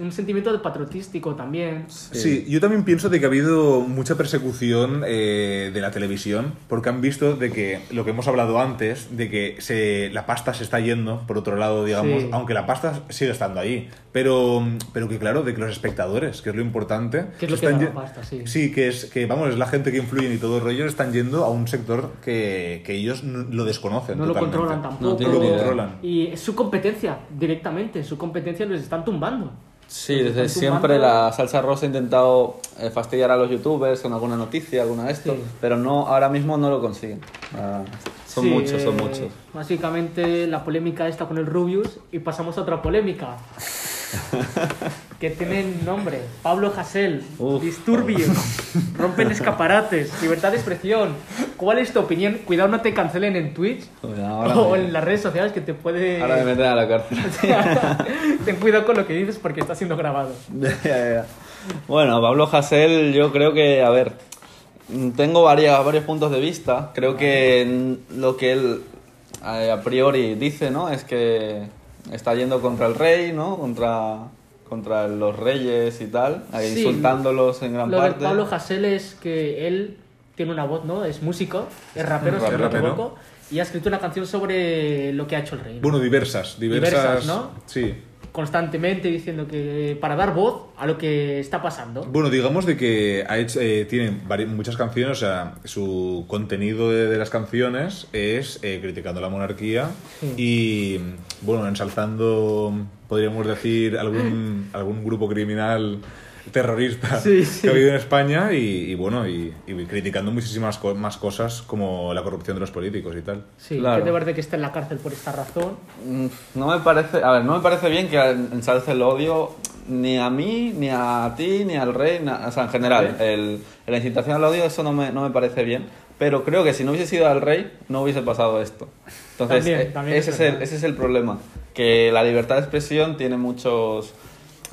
Un sentimiento de patriotístico también. Sí, yo también pienso de que ha habido mucha persecución eh, de la televisión, porque han visto de que lo que hemos hablado antes, de que se, la pasta se está yendo, por otro lado, digamos, Sí. aunque la pasta sigue estando ahí, pero, pero que claro, de que los espectadores, que es lo importante, Que es lo se que están da la ye- pasta, sí. Sí, que es que vamos, es la gente que influye y todo el rollo, están yendo a un sector que, que ellos n- lo desconocen. No lo controlan tampoco. No tienen No lo ni idea. controlan. Y es su competencia, directamente. Su competencia les están tumbando. Sí, desde siempre la salsa rosa ha intentado eh, fastidiar a los youtubers con alguna noticia, alguna de esto, Sí. pero no, ahora mismo no lo consiguen. Ah, son Sí, muchos, son eh, muchos. Básicamente la polémica está con el Rubius y pasamos a otra polémica. Que tienen nombre. Pablo Uf. disturbios, rompen escaparates, libertad de expresión. ¿Cuál es tu opinión? Cuidado no te cancelen en Twitch ahora, o me, en las redes sociales que te puede... ahora me meten a la cárcel. Ten cuidado con lo que dices porque está siendo grabado. Bueno, Pablo Hasél, yo creo que, a ver, tengo varias, varios puntos de vista. Creo que lo que él eh, a priori dice, ¿no? Es que está yendo contra el rey, ¿no? Contra, contra los reyes y tal, ahí Sí. insultándolos en gran Lo de parte. Pablo Hasél es que él tiene una voz, ¿no? Es músico, es rapero, si no me equivoco, y ha escrito una canción sobre lo que ha hecho el rey. ¿no? Bueno, diversas, diversas. Diversas, ¿no? Sí. Constantemente diciendo que para dar voz a lo que está pasando. Bueno, digamos de que ha hecho, eh, muchas canciones, o sea, su contenido de, de las canciones es eh, criticando la monarquía Sí. y, bueno, ensalzando, podríamos decir, algún, algún grupo criminal terrorista Sí, sí. que ha habido en España y, y, bueno, y, y criticando muchísimas co- más cosas como la corrupción de los políticos y tal. Sí, Claro. que te parece que está en la cárcel por esta razón. Mm, No me parece, a ver, no me parece bien que ensalce el odio ni a mí, ni a ti, ni al rey, na- o sea, en general, el, la incitación al odio, eso no me, no me parece bien, pero creo que si no hubiese sido al rey, no hubiese pasado esto. Entonces, También, eh, también ese, es el, ese es el problema, que la libertad de expresión tiene muchos...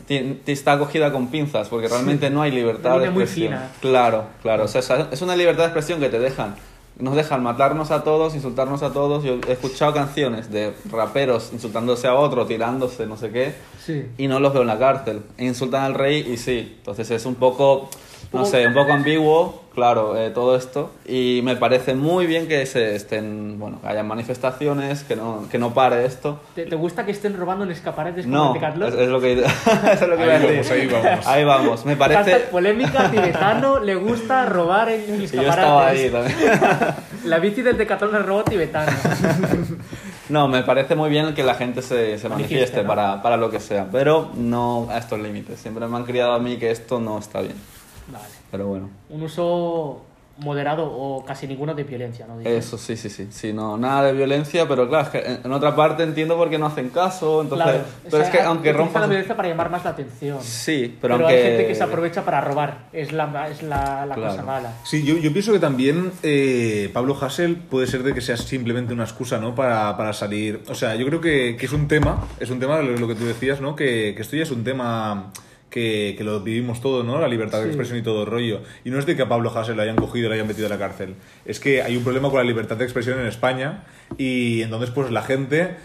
ti- ti- Está acogida con pinzas, porque realmente no hay libertad Una de línea muy expresión. fina. Claro, claro. O sea, es una libertad de expresión que te dejan. Nos dejan matarnos a todos, insultarnos a todos. Yo he escuchado canciones de raperos insultándose a otro, tirándose, no sé qué, Sí. y no los veo en la cárcel. E insultan al rey y sí. Entonces es un poco, no sé, un poco ambiguo, claro, eh, todo esto. Y me parece muy bien que se estén, bueno, que haya manifestaciones, que no, que no pare esto. ¿Te, te gusta que estén robando en escaparates como No, en Decathlon? es, es lo que, eso es lo que Ahí iba a vamos, decir. ahí vamos. Ahí vamos. Me parece... Hashtag polémica, tibetano, le gusta robar en escaparates. yo estaba ahí también. La bici del Decathlon es robo tibetano. No, me parece muy bien que la gente se, se Manifieste, manifieste ¿no? para, para lo que sea, pero no a estos límites. Siempre me han criado a mí que esto no está bien. Vale. Pero bueno, Un uso moderado o casi ninguno de violencia, ¿no? Eso sí, sí, sí. sí no, nada de violencia, pero claro, es que en, en otra parte entiendo por qué no hacen caso. Entonces, Claro. pero O es que aunque rompas. la violencia para llamar más la atención. Sí, Pero, pero, aunque. hay gente que se aprovecha para robar. Es la, es la, la Claro. cosa mala. Sí, yo, yo pienso que también eh, Pablo Hassel puede ser de que sea simplemente una excusa, ¿no? Para, para salir. O sea, yo creo que, que es un tema, es un tema, lo, lo que tú decías, ¿no? Que, que esto ya es un tema que, que lo vivimos todo, ¿no? La libertad de expresión y todo el rollo. Y no es de que a Pablo Hassel lo hayan cogido y lo hayan metido a la cárcel. Es que hay un problema con la libertad de expresión en España y entonces, pues la gente,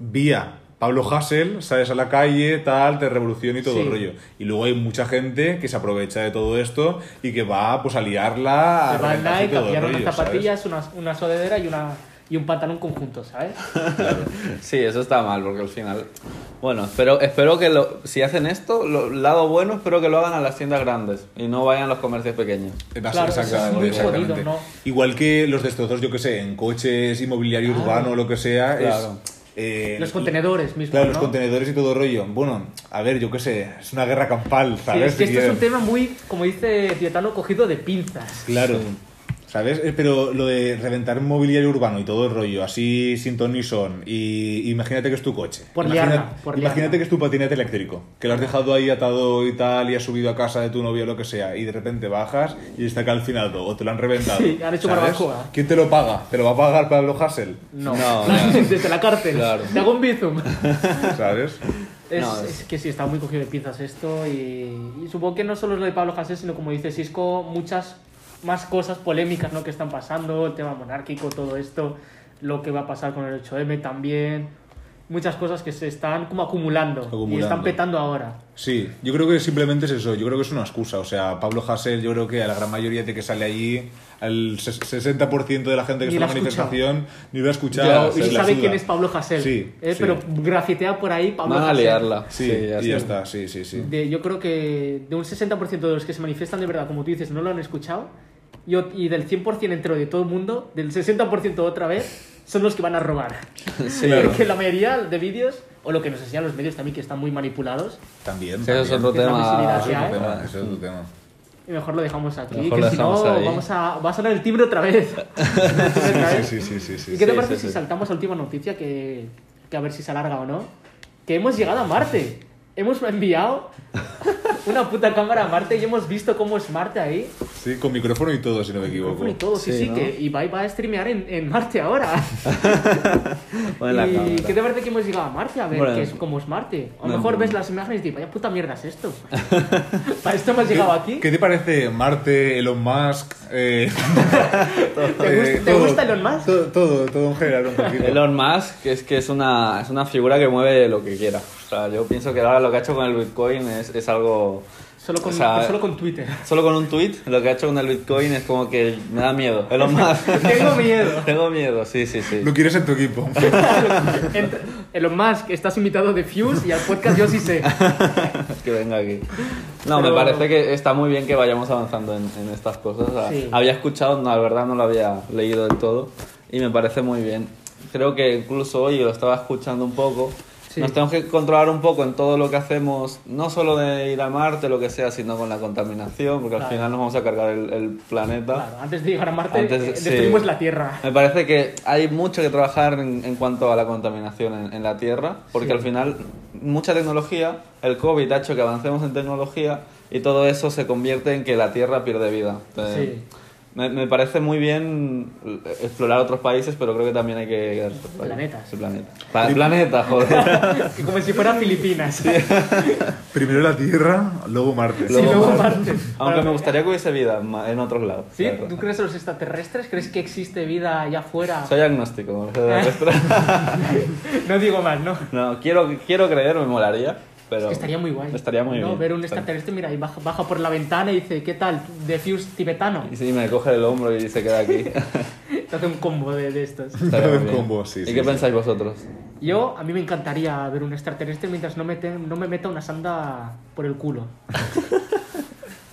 vía. Pablo Hassel, sales a la calle, tal, de revolución y todo Sí. el rollo. Y luego hay mucha gente que se aprovecha de todo esto y que va pues a liarla, a Se todo a el pillar unas zapatillas, una, una sudadera y, una, y un pantalón conjunto, ¿sabes? Sí, eso está mal, porque al final. Bueno, espero, espero que lo, si hacen esto, lo lado bueno, espero que lo hagan a las tiendas grandes y no vayan a los comercios pequeños. Vas- Claro, eso es exactamente, muy exactamente. jodido, ¿no? Igual que los destrozos, yo que sé, en coches, inmobiliario Claro. urbano, lo que sea, Claro. es... eh, Los contenedores mismos, Claro, ¿no? los contenedores y todo rollo. Bueno, a ver, yo qué sé, es una guerra campal, Sí, ¿sabes? es que Si esto es un tema muy, como dice Dietano, cogido de pinzas. Claro. ¿Sabes? Eh, Pero lo de reventar mobiliario urbano y todo el rollo, así sin ton ni son, y imagínate que es tu coche. Por Imagina- liarla, por imagínate liarla. que es tu patinete eléctrico, que lo has dejado ahí atado y tal, y has subido a casa de tu novia o lo que sea, y de repente bajas y está calcinado, o te lo han reventado. Sí, han hecho ¿sabes? barbacoa. ¿Quién te lo paga? ¿Te lo va a pagar Pablo Hassel? No, No, desde la cárcel. Claro. Te hago un bizum. ¿Sabes? Es, No, es que sí, está muy cogido de pinzas esto y, y supongo que no solo es lo de Pablo Hasél, sino como dice Cisco, muchas más cosas polémicas ¿no? que están pasando, el tema monárquico, todo esto, lo que va a pasar con el 8M también. muchas cosas que se están como acumulando, y están petando ahora. Sí, yo creo que simplemente es eso, yo creo que es una excusa. O sea, Pablo Hasél, yo creo que a la gran mayoría de que sale allí, al ses- 60% de la gente que Ni está en la manifestación ni lo ha escuchado. Ya, y sabe quién es Pablo Hasél, Sí, ¿eh? sí. pero grafitea por ahí Pablo Van a liarla. Sí, Sí, y ya está. está, sí, sí, sí. De- yo creo que de un 60% de los que se manifiestan de verdad, como tú dices, no lo han escuchado. Y, y del 100% entero de todo el mundo, del 60% otra vez, son los que van a robar. Sí, Porque la mayoría de vídeos, o lo que nos enseñan los medios también, que están muy manipulados, También. Sí, eso es otro tema. Eso es otro tema, eso es otro tema. y mejor lo dejamos aquí, Mejor que si no, ahí. vamos a, va a sonar el timbre otra vez. Sí, sí, sí, sí. ¿Y sí. qué te Sí, parece sí, si sí. saltamos a última noticia que, que a ver si se alarga o no? Que hemos llegado a Marte. Hemos enviado una puta cámara a Marte y hemos visto cómo es Marte ahí. Sí, con micrófono y todo, si no me equivoco. Y todo, sí, Sí, sí, ¿no? que Ibai va a streamear en, en Marte ahora. ¿Y cámara. qué te parece que hemos llegado a Marte? A ver Bueno. qué es, cómo es Marte. A lo No, mejor no. ves las imágenes y dices, vaya puta mierda es esto. Para esto hemos llegado aquí. ¿Qué te parece Marte, Elon Musk? eh, ¿Te, eh, gusta, te gusta Elon Musk? Todo, todo, todo en general un poquito. Elon Musk es que es una, es una figura que mueve lo que quiera. O sea, yo pienso que ahora lo que ha hecho con el Bitcoin es, es algo... Solo con, O sea, solo con Twitter. Solo con un tweet, lo que ha hecho con el Bitcoin es como que me da miedo. Elon Musk. Tengo miedo. Tengo miedo, sí, sí, sí. Lo quieres en tu equipo. Elon Musk, estás invitado de Fuse y al podcast yo sí sé. que venga aquí. No, Pero- me parece que está muy bien que vayamos avanzando en, en estas cosas. O sea, Sí. Había escuchado, no, la verdad no lo había leído del todo y me parece muy bien. Creo que incluso hoy lo estaba escuchando un poco. Sí. Nos tenemos que controlar un poco en todo lo que hacemos, no solo de ir a Marte, lo que sea, sino con la contaminación, porque Claro. al final nos vamos a cargar el, el planeta. Claro, antes de llegar a Marte, Antes, eh, sí. destruimos la Tierra. Me parece que hay mucho que trabajar en, en cuanto a la contaminación en, en la Tierra, porque Sí. al final mucha tecnología, el COVID ha hecho que avancemos en tecnología y todo eso se convierte en que la Tierra pierde vida. Entonces, Sí. Me, me parece muy bien explorar otros países, pero creo que también hay que... Planetas. El planeta. Pa- planeta, joder. Como si fuera Filipinas. Primero la Tierra, luego Marte. Sí, Luego luego Marte. Marte. Aunque Para- me gustaría que hubiese vida en otros lados. ¿Sí? la verdad. ¿Tú crees en los extraterrestres? ¿Crees que existe vida allá afuera? Soy agnóstico. No digo más, ¿no? No, quiero, quiero creer, me molaría, pero... Que estaría muy guay. Estaría muy ¿no? bien. Ver un extraterrestre, mira, y baja, baja por la ventana y dice, ¿qué tal? Defuse tibetano. Y sí, me coge el hombro y se queda aquí. Te hace un combo de, de estos. Un combo, sí, ¿Y sí, qué sí. pensáis vosotros? Yo, a mí me encantaría ver un extraterrestre mientras no me, te- no me meta una sanda por el culo.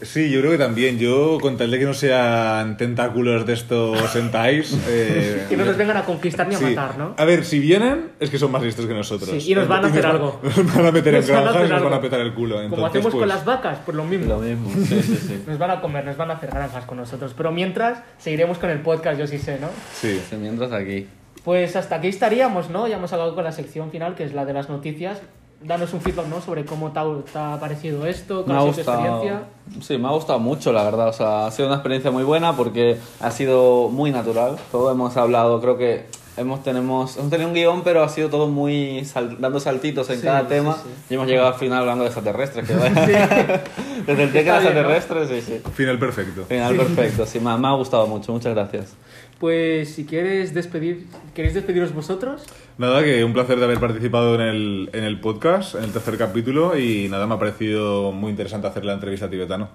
Sí, yo creo que también. Yo, con tal de que no sean tentáculos de estos sentais... eh, Que no nos vengan a conquistar ni a sí. matar, ¿no? A ver, si vienen, es que son más listos que nosotros. Sí, y nos van a hacer algo. Nos van a meter en Nos granjas y nos van a petar el culo. Como Entonces, hacemos con pues, las vacas, pues lo mismo. Lo mismo. Sí, sí, sí. Nos van a comer, nos van a hacer granjas con nosotros. Pero mientras, seguiremos con el podcast, yo sí sé, ¿no? Sí. Sí, Mientras aquí. Pues hasta aquí estaríamos, ¿no? Ya hemos acabado con la sección final, que es la de las noticias. Danos un feedback, ¿no? Sobre cómo te ha, te ha parecido esto, Me cuál ha ha gustado. experiencia. Sí, me ha gustado mucho, la verdad. O sea, ha sido una experiencia muy buena porque ha sido muy natural. Todo hemos hablado, creo que hemos, tenemos, hemos tenido un guion, pero ha sido todo muy sal- dando saltitos en Sí, cada sí, tema. sí. Y hemos llegado al final hablando de extraterrestres. Que Desde el tema Está bien, ¿no? extraterrestres, sí, sí. Final perfecto. Final perfecto. Sí, me ha, me ha gustado mucho. Muchas gracias. Pues si quieres despedir, ¿queréis despediros vosotros? Nada, que un placer de haber participado en el, en el podcast, en el tercer capítulo, y nada, me ha parecido muy interesante hacer la entrevista a tibetano.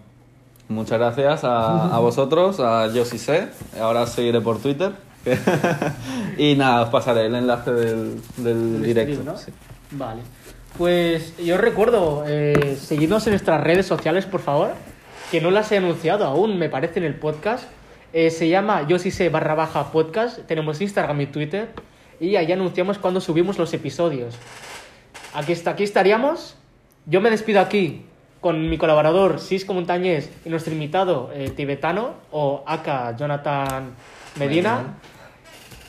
Muchas gracias a, a vosotros, a Yo sí sé. Ahora seguiré por Twitter. y nada, os pasaré el enlace del, del directo. stream, ¿no? sí. Vale. Pues yo os recuerdo, eh, seguidnos en nuestras redes sociales, por favor, que no las he anunciado aún, me parece, en el podcast. Eh, se llama Yo sí sé barra baja podcast, tenemos Instagram y Twitter, y ahí anunciamos cuando subimos los episodios. Aquí, está, aquí estaríamos. Yo me despido aquí con mi colaborador Cisco Montañés y nuestro invitado eh, tibetano, o Aka Jonathan Medina.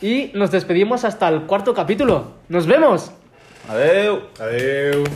Y nos despedimos hasta el cuarto capítulo. ¡Nos vemos! Adeu. Adiós.